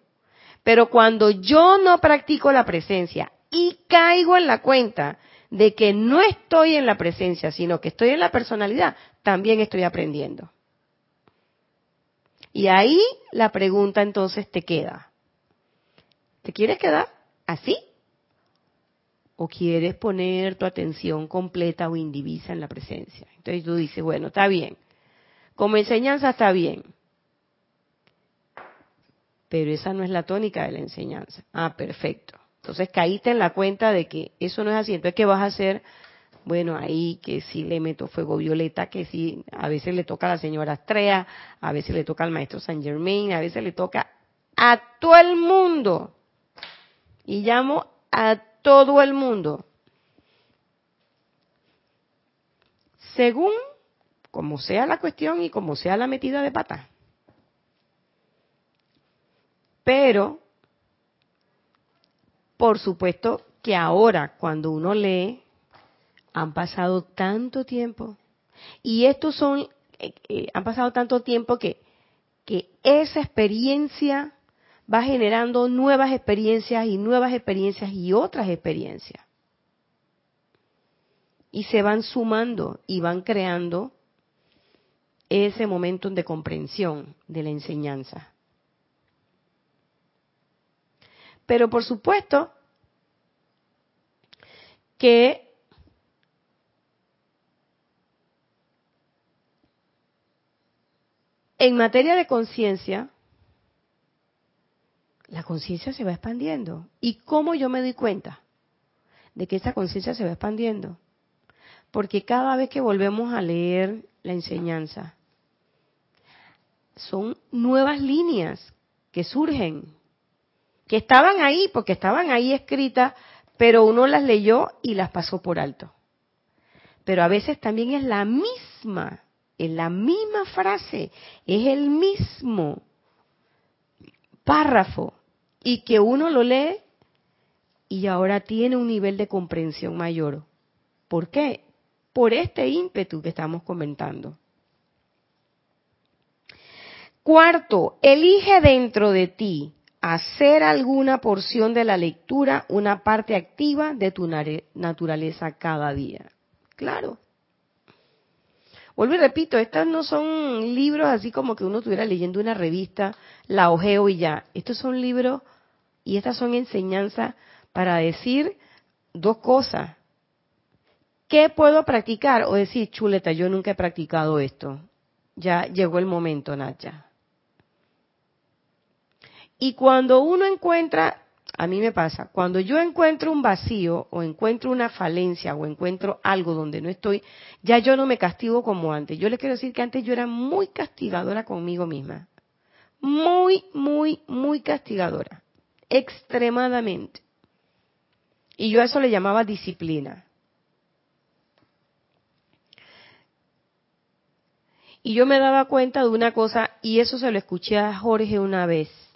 pero cuando yo no practico la presencia y caigo en la cuenta de que no estoy en la presencia, sino que estoy en la personalidad, también estoy aprendiendo. Y ahí la pregunta entonces te queda. ¿Te quieres quedar así? ¿O quieres poner tu atención completa o indivisa en la presencia? Entonces tú dices, bueno, está bien. Como enseñanza está bien pero esa no es la tónica de la enseñanza. Ah, perfecto. Entonces caíste en la cuenta de que eso no es así. Entonces, ¿qué vas a hacer? Bueno, ahí que si le meto fuego violeta, que si a veces le toca a la señora Astrea, a veces le toca al maestro Saint Germain, a veces le toca a todo el mundo. Y llamo a todo el mundo. Según como sea la cuestión y como sea la metida de pata. Pero, por supuesto que ahora, cuando uno lee, han pasado tanto tiempo. Y estos son, eh, eh, han pasado tanto tiempo que, que esa experiencia va generando nuevas experiencias y nuevas experiencias y otras experiencias. Y se van sumando y van creando ese momento de comprensión de la enseñanza. Pero por supuesto que en materia de conciencia, la conciencia se va expandiendo. ¿Y cómo yo me doy cuenta de que esa conciencia se va expandiendo? Porque cada vez que volvemos a leer la enseñanza, son nuevas líneas que surgen, que estaban ahí, porque estaban ahí escritas, pero uno las leyó y las pasó por alto. Pero a veces también es la misma, es la misma frase, es el mismo párrafo, y que uno lo lee y ahora tiene un nivel de comprensión mayor. ¿Por qué? Por este ímpetu que estamos comentando. Cuarto, elige dentro de ti hacer alguna porción de la lectura una parte activa de tu naturaleza cada día. Claro. Vuelvo y repito, estos no son libros así como que uno estuviera leyendo una revista, la ojeo y ya. Estos son libros y estas son enseñanzas para decir dos cosas. ¿Qué puedo practicar? O decir, chuleta, yo nunca he practicado esto. Ya llegó el momento, Nacha. Y cuando uno encuentra, a mí me pasa, cuando yo encuentro un vacío o encuentro una falencia o encuentro algo donde no estoy, ya yo no me castigo como antes. Yo les quiero decir que antes yo era muy castigadora conmigo misma. Muy, muy, muy castigadora. Extremadamente. Y yo a eso le llamaba disciplina. Y yo me daba cuenta de una cosa, y eso se lo escuché a Jorge una vez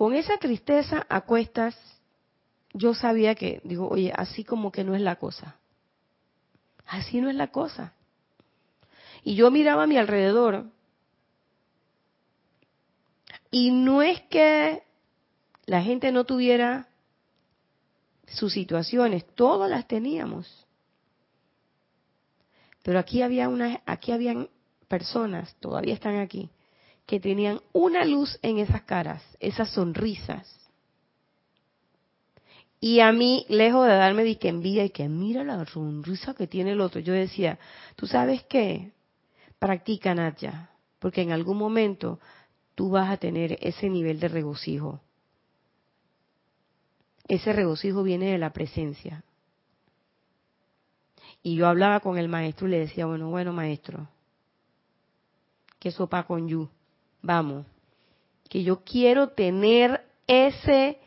con esa tristeza a cuestas, yo sabía que, digo, oye, así como que no es la cosa. Así no es la cosa. Y yo miraba a mi alrededor. Y no es que la gente no tuviera sus situaciones, todas las teníamos. Pero aquí había una, aquí habían personas, todavía están aquí, que tenían una luz en esas caras, esas sonrisas. Y a mí, lejos de darme de que envidia y que mira la sonrisa que tiene el otro, yo decía, ¿tú sabes qué? Practica Natya, porque en algún momento tú vas a tener ese nivel de regocijo. Ese regocijo viene de la presencia. Y yo hablaba con el maestro y le decía, bueno, bueno, maestro, ¿qué sopa con yu? Vamos, que yo quiero tener ese,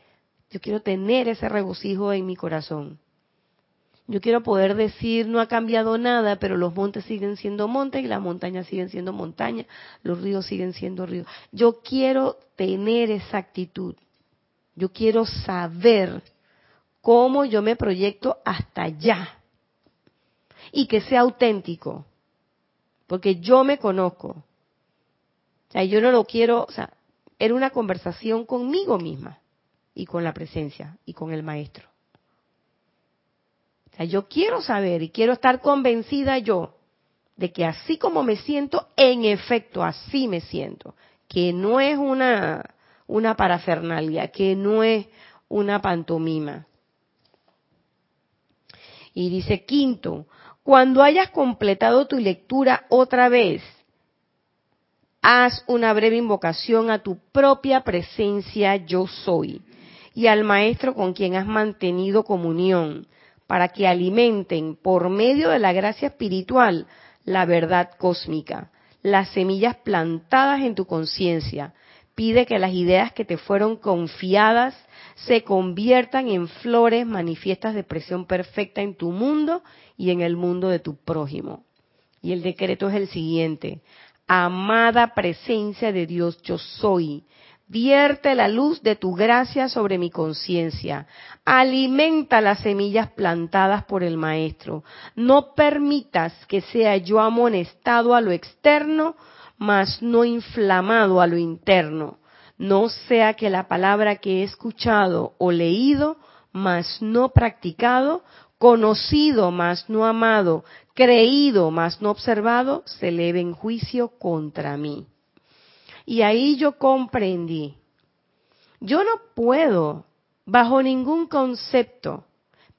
yo quiero tener ese regocijo en mi corazón. Yo quiero poder decir, no ha cambiado nada, pero los montes siguen siendo montes y las montañas siguen siendo montañas, los ríos siguen siendo ríos. Yo quiero tener esa actitud. Yo quiero saber cómo yo me proyecto hasta allá. Y que sea auténtico. Porque yo me conozco sea, yo no lo quiero, o sea, era una conversación conmigo misma y con la presencia y con el maestro. O sea, yo quiero saber y quiero estar convencida yo de que así como me siento, en efecto, así me siento, que no es una una parafernalia, que no es una pantomima. Y dice quinto, cuando hayas completado tu lectura otra vez haz una breve invocación a tu propia presencia yo soy y al maestro con quien has mantenido comunión para que alimenten por medio de la gracia espiritual la verdad cósmica, las semillas plantadas en tu conciencia. Pide que las ideas que te fueron confiadas se conviertan en flores manifiestas de expresión perfecta en tu mundo y en el mundo de tu prójimo. Y el decreto es el siguiente amada presencia de Dios yo soy. Vierte la luz de tu gracia sobre mi conciencia. Alimenta las semillas plantadas por el Maestro. No permitas que sea yo amonestado a lo externo, mas no inflamado a lo interno. No sea que la palabra que he escuchado o leído, mas no practicado, conocido mas no amado, creído mas no observado, se eleve en juicio contra mí. Y ahí yo comprendí Yo no puedo, bajo ningún concepto,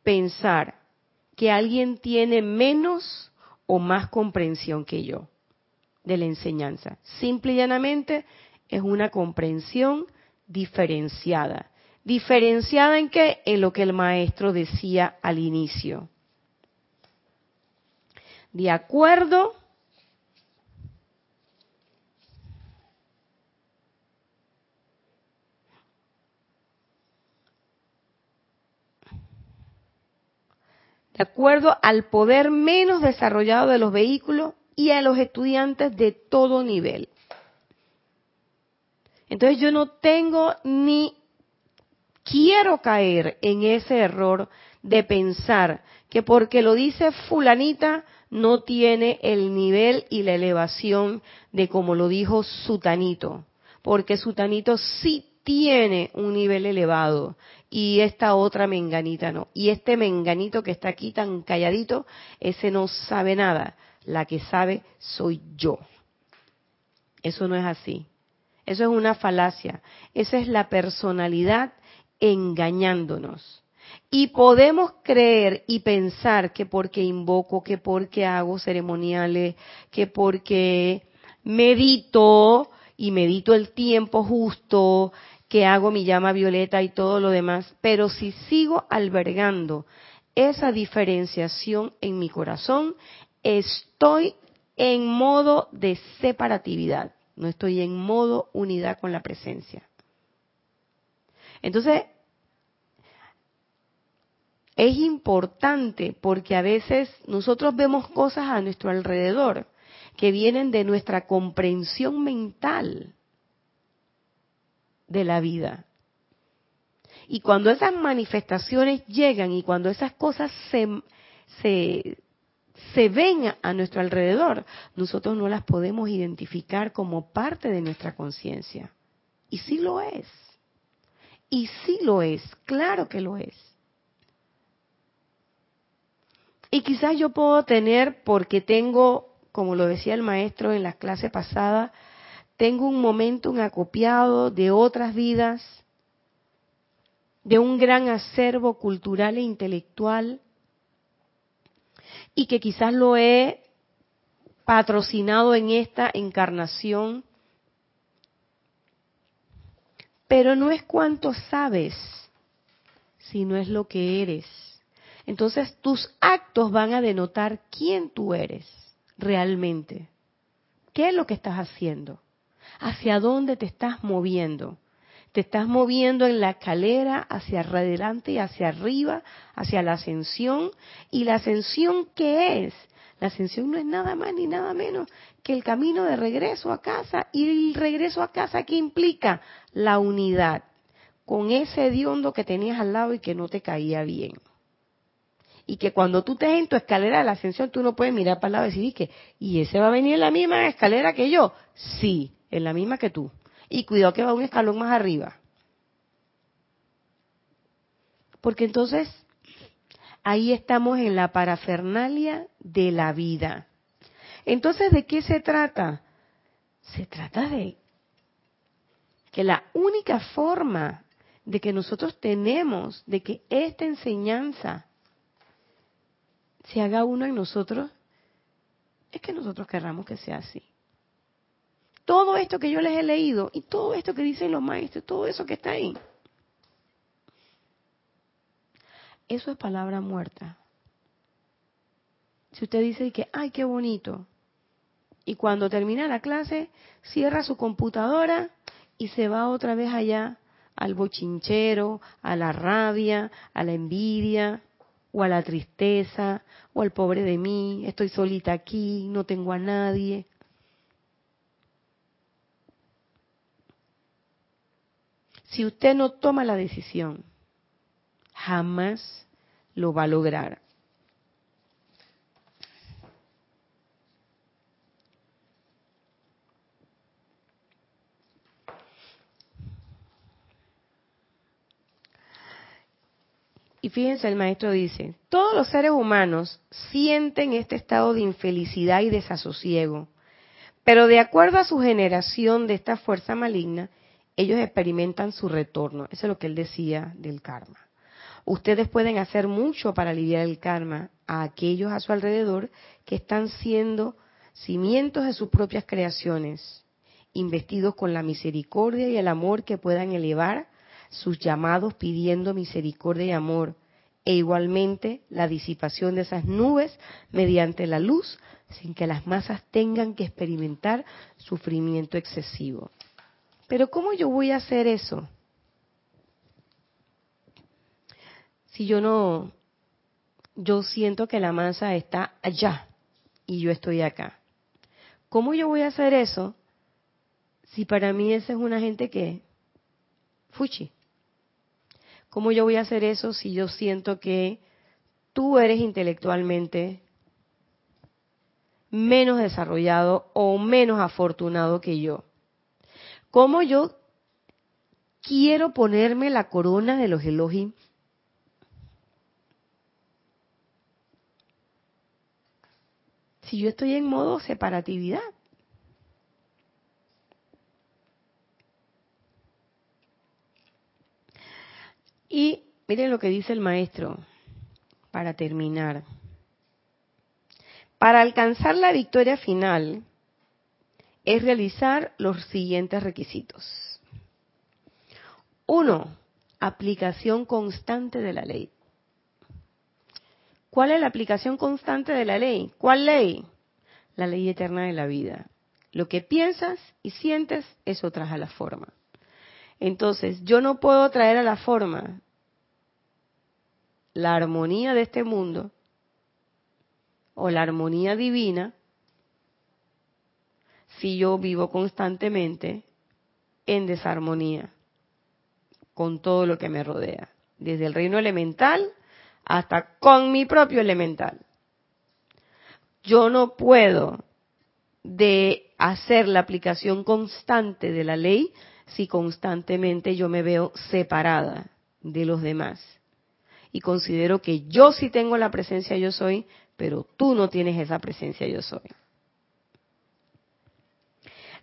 pensar que alguien tiene menos o más comprensión que yo de la enseñanza. Simple y llanamente es una comprensión diferenciada. ¿Diferenciada en qué? En lo que el maestro decía al inicio. De acuerdo de acuerdo al poder menos desarrollado de los vehículos y a los estudiantes de todo nivel. Entonces yo no tengo ni quiero caer en ese error de pensar que porque lo dice fulanita no tiene el nivel y la elevación de como lo dijo Sutanito, porque Sutanito sí tiene un nivel elevado y esta otra menganita no. Y este menganito que está aquí tan calladito, ese no sabe nada. La que sabe soy yo. Eso no es así. Eso es una falacia. Esa es la personalidad engañándonos. Y podemos creer y pensar que porque invoco, que porque hago ceremoniales, que porque medito y medito el tiempo justo, que hago mi llama violeta y todo lo demás, pero si sigo albergando esa diferenciación en mi corazón, estoy en modo de separatividad, no estoy en modo unidad con la presencia. Entonces, es importante porque a veces nosotros vemos cosas a nuestro alrededor que vienen de nuestra comprensión mental de la vida. Y cuando esas manifestaciones llegan y cuando esas cosas se, se, se ven a nuestro alrededor, nosotros no las podemos identificar como parte de nuestra conciencia. Y sí lo es. Y sí lo es, claro que lo es. Y quizás yo puedo tener, porque tengo, como lo decía el maestro en la clase pasada, tengo un momento acopiado de otras vidas, de un gran acervo cultural e intelectual, y que quizás lo he patrocinado en esta encarnación, pero no es cuánto sabes, sino es lo que eres. Entonces tus actos van a denotar quién tú eres realmente. ¿Qué es lo que estás haciendo? ¿Hacia dónde te estás moviendo? Te estás moviendo en la escalera hacia adelante y hacia arriba, hacia la ascensión. ¿Y la ascensión qué es? La ascensión no es nada más ni nada menos que el camino de regreso a casa. ¿Y el regreso a casa qué implica? La unidad con ese hediondo que tenías al lado y que no te caía bien y que cuando tú estés en tu escalera de la ascensión tú no puedes mirar para el lado y decir que y ese va a venir en la misma escalera que yo sí en la misma que tú. Y cuidado que va un escalón más arriba. Porque entonces ahí estamos en la parafernalia de la vida. Entonces de qué se trata se trata de que la única forma de que nosotros tenemos de que esta enseñanza se haga uno en nosotros, es que nosotros querramos que sea así. Todo esto que yo les he leído y todo esto que dicen los maestros, todo eso que está ahí, eso es palabra muerta. Si usted dice que, ay, qué bonito, y cuando termina la clase, cierra su computadora y se va otra vez allá al bochinchero, a la rabia, a la envidia, o a la tristeza, o al pobre de mí, estoy solita aquí, no tengo a nadie. Si usted no toma la decisión, jamás lo va a lograr. Y fíjense, el maestro dice, todos los seres humanos sienten este estado de infelicidad y desasosiego, pero de acuerdo a su generación de esta fuerza maligna, ellos experimentan su retorno. Eso es lo que él decía del karma. Ustedes pueden hacer mucho para aliviar el karma a aquellos a su alrededor que están siendo cimientos de sus propias creaciones, investidos con la misericordia y el amor que puedan elevar sus llamados pidiendo misericordia y amor, e igualmente la disipación de esas nubes mediante la luz, sin que las masas tengan que experimentar sufrimiento excesivo. Pero ¿cómo yo voy a hacer eso? Si yo no, yo siento que la masa está allá y yo estoy acá. ¿Cómo yo voy a hacer eso si para mí esa es una gente que fuchi? ¿Cómo yo voy a hacer eso si yo siento que tú eres intelectualmente menos desarrollado o menos afortunado que yo? ¿Cómo yo quiero ponerme la corona de los Elohim? Si yo estoy en modo separatividad. Y miren lo que dice el maestro para terminar. Para alcanzar la victoria final, es realizar los siguientes requisitos. Uno, aplicación constante de la ley. ¿Cuál es la aplicación constante de la ley? ¿Cuál ley? La ley eterna de la vida. Lo que piensas y sientes, eso trae a la forma. Entonces, yo no puedo traer a la forma la armonía de este mundo o la armonía divina si yo vivo constantemente en desarmonía con todo lo que me rodea, desde el reino elemental hasta con mi propio elemental. Yo no puedo de hacer la aplicación constante de la ley si constantemente yo me veo separada de los demás y considero que yo sí tengo la presencia yo soy, pero tú no tienes esa presencia yo soy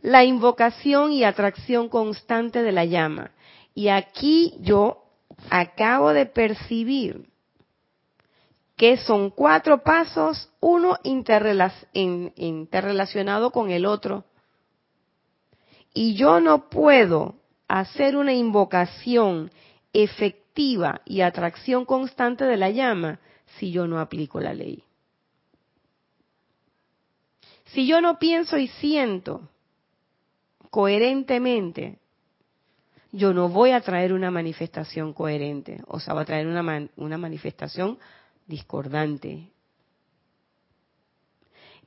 la invocación y atracción constante de la llama. Y aquí yo acabo de percibir que son cuatro pasos, uno interrelacionado con el otro. Y yo no puedo hacer una invocación efectiva y atracción constante de la llama si yo no aplico la ley. Si yo no pienso y siento coherentemente, yo no voy a traer una manifestación coherente, o sea, voy a traer una, una manifestación discordante.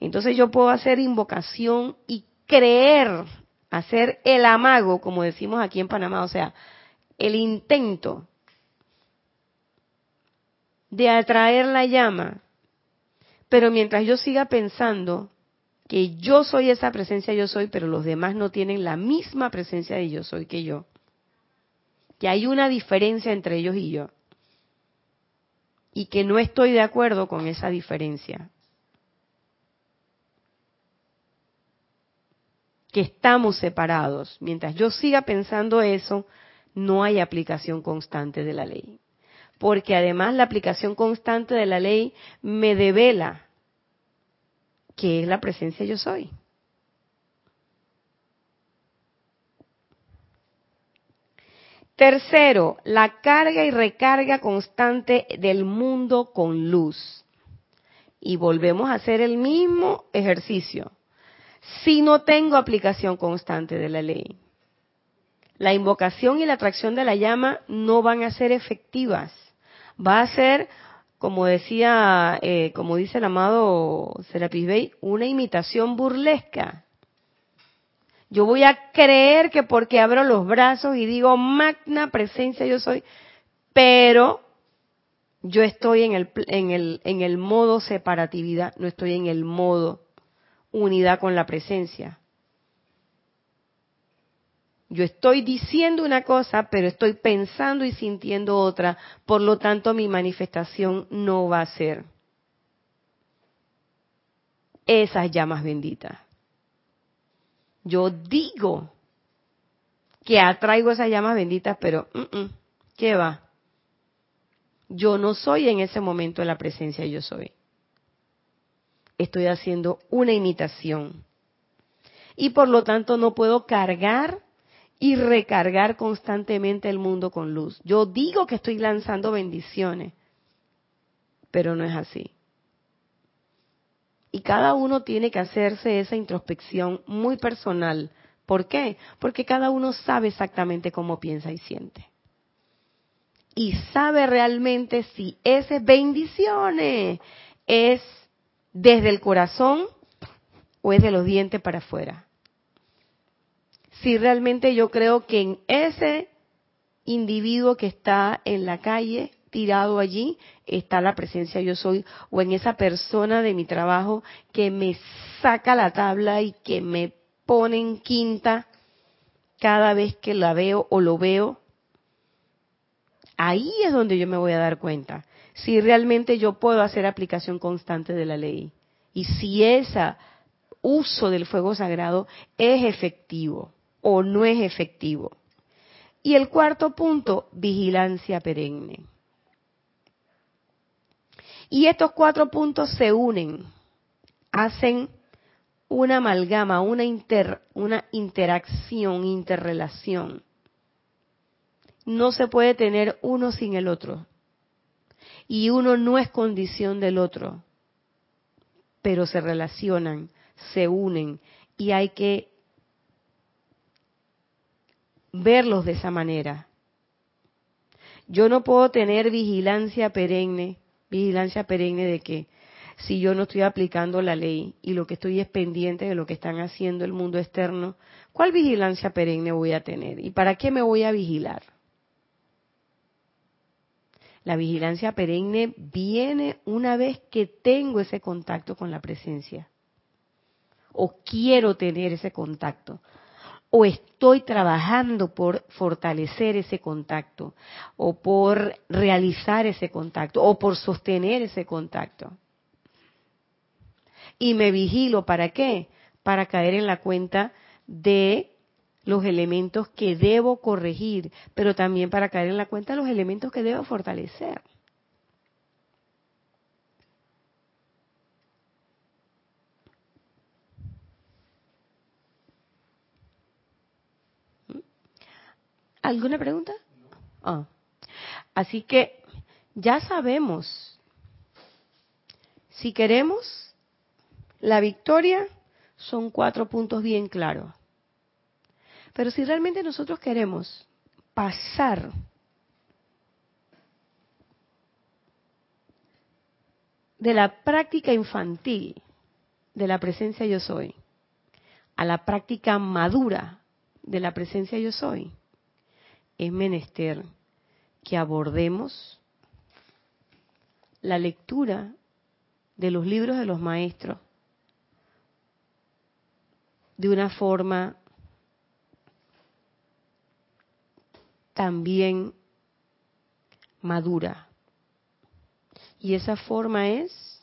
Entonces yo puedo hacer invocación y creer, hacer el amago, como decimos aquí en Panamá, o sea, el intento de atraer la llama, pero mientras yo siga pensando que yo soy esa presencia yo soy, pero los demás no tienen la misma presencia de yo soy que yo. Que hay una diferencia entre ellos y yo. Y que no estoy de acuerdo con esa diferencia. Que estamos separados. Mientras yo siga pensando eso, no hay aplicación constante de la ley. Porque además la aplicación constante de la ley me devela que es la presencia yo soy. Tercero, la carga y recarga constante del mundo con luz. Y volvemos a hacer el mismo ejercicio. Si no tengo aplicación constante de la ley, la invocación y la atracción de la llama no van a ser efectivas. Va a ser como decía, eh, como dice el amado Serapis Bey, una imitación burlesca. Yo voy a creer que porque abro los brazos y digo magna presencia yo soy, pero yo estoy en el, en el, en el modo separatividad, no estoy en el modo unidad con la presencia. Yo estoy diciendo una cosa, pero estoy pensando y sintiendo otra, por lo tanto mi manifestación no va a ser esas llamas benditas. Yo digo que atraigo esas llamas benditas, pero ¿qué va? Yo no soy en ese momento la presencia yo soy. Estoy haciendo una imitación. Y por lo tanto no puedo cargar y recargar constantemente el mundo con luz. Yo digo que estoy lanzando bendiciones, pero no es así. Y cada uno tiene que hacerse esa introspección muy personal. ¿Por qué? Porque cada uno sabe exactamente cómo piensa y siente. Y sabe realmente si ese bendiciones es desde el corazón o es de los dientes para afuera. Si realmente yo creo que en ese individuo que está en la calle tirado allí está la presencia yo soy o en esa persona de mi trabajo que me saca la tabla y que me pone en quinta cada vez que la veo o lo veo. Ahí es donde yo me voy a dar cuenta si realmente yo puedo hacer aplicación constante de la ley y si ese uso del fuego sagrado es efectivo o no es efectivo. Y el cuarto punto, vigilancia perenne. Y estos cuatro puntos se unen, hacen una amalgama, una, una interacción, interrelación. No se puede tener uno sin el otro. Y uno no es condición del otro, pero se relacionan, se unen y hay que verlos de esa manera. Yo no puedo tener vigilancia perenne vigilancia perenne de que si yo no estoy aplicando la ley y lo que estoy es pendiente de lo que están haciendo el mundo externo, ¿cuál vigilancia perenne voy a tener? ¿Y para qué me voy a vigilar? La vigilancia perenne viene una vez que tengo ese contacto con la presencia o quiero tener ese contacto o estoy trabajando por fortalecer ese contacto, o por realizar ese contacto, o por sostener ese contacto. Y me vigilo, ¿para qué? Para caer en la cuenta de los elementos que debo corregir, pero también para caer en la cuenta de los elementos que debo fortalecer. ¿Alguna pregunta? Ah. Así que ya sabemos, si queremos la victoria, son cuatro puntos bien claros. Pero si realmente nosotros queremos pasar de la práctica infantil de la presencia yo soy a la práctica madura de la presencia yo soy, es menester que abordemos la lectura de los libros de los maestros de una forma también madura. Y esa forma es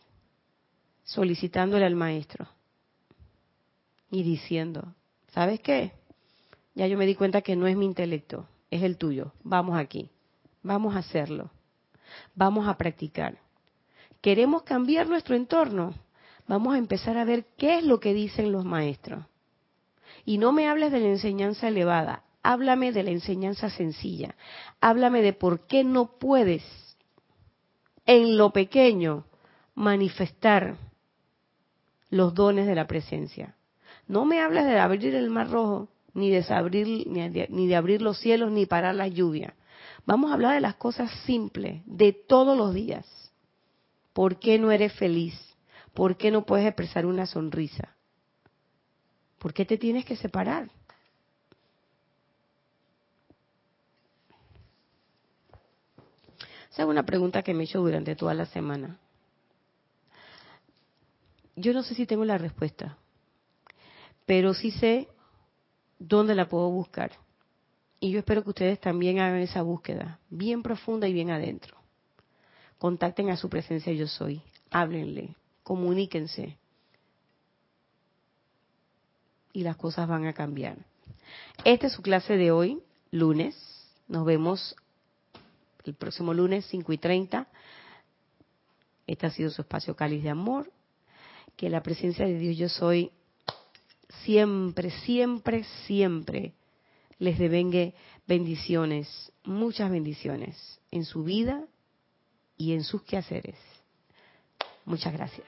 solicitándole al maestro y diciendo, ¿sabes qué? Ya yo me di cuenta que no es mi intelecto, es el tuyo. Vamos aquí. Vamos a hacerlo. Vamos a practicar. ¿Queremos cambiar nuestro entorno? Vamos a empezar a ver qué es lo que dicen los maestros. Y no me hables de la enseñanza elevada, háblame de la enseñanza sencilla. Háblame de por qué no puedes en lo pequeño manifestar los dones de la presencia. No me hables de abrir el mar rojo, ni de, abrir, ni de abrir los cielos, ni parar la lluvia. Vamos a hablar de las cosas simples, de todos los días. ¿Por qué no eres feliz? ¿Por qué no puedes expresar una sonrisa? ¿Por qué te tienes que separar? Esa es una pregunta que me he hecho durante toda la semana. Yo no sé si tengo la respuesta, pero sí sé dónde la puedo buscar. Y yo espero que ustedes también hagan esa búsqueda, bien profunda y bien adentro. Contacten a su presencia yo soy, háblenle, comuníquense. Y las cosas van a cambiar. Esta es su clase de hoy, lunes. Nos vemos el próximo lunes, 5 y 30. Este ha sido su espacio cáliz de amor. Que la presencia de Dios yo soy siempre, siempre, siempre les devengue bendiciones, muchas bendiciones en su vida y en sus quehaceres. Muchas gracias.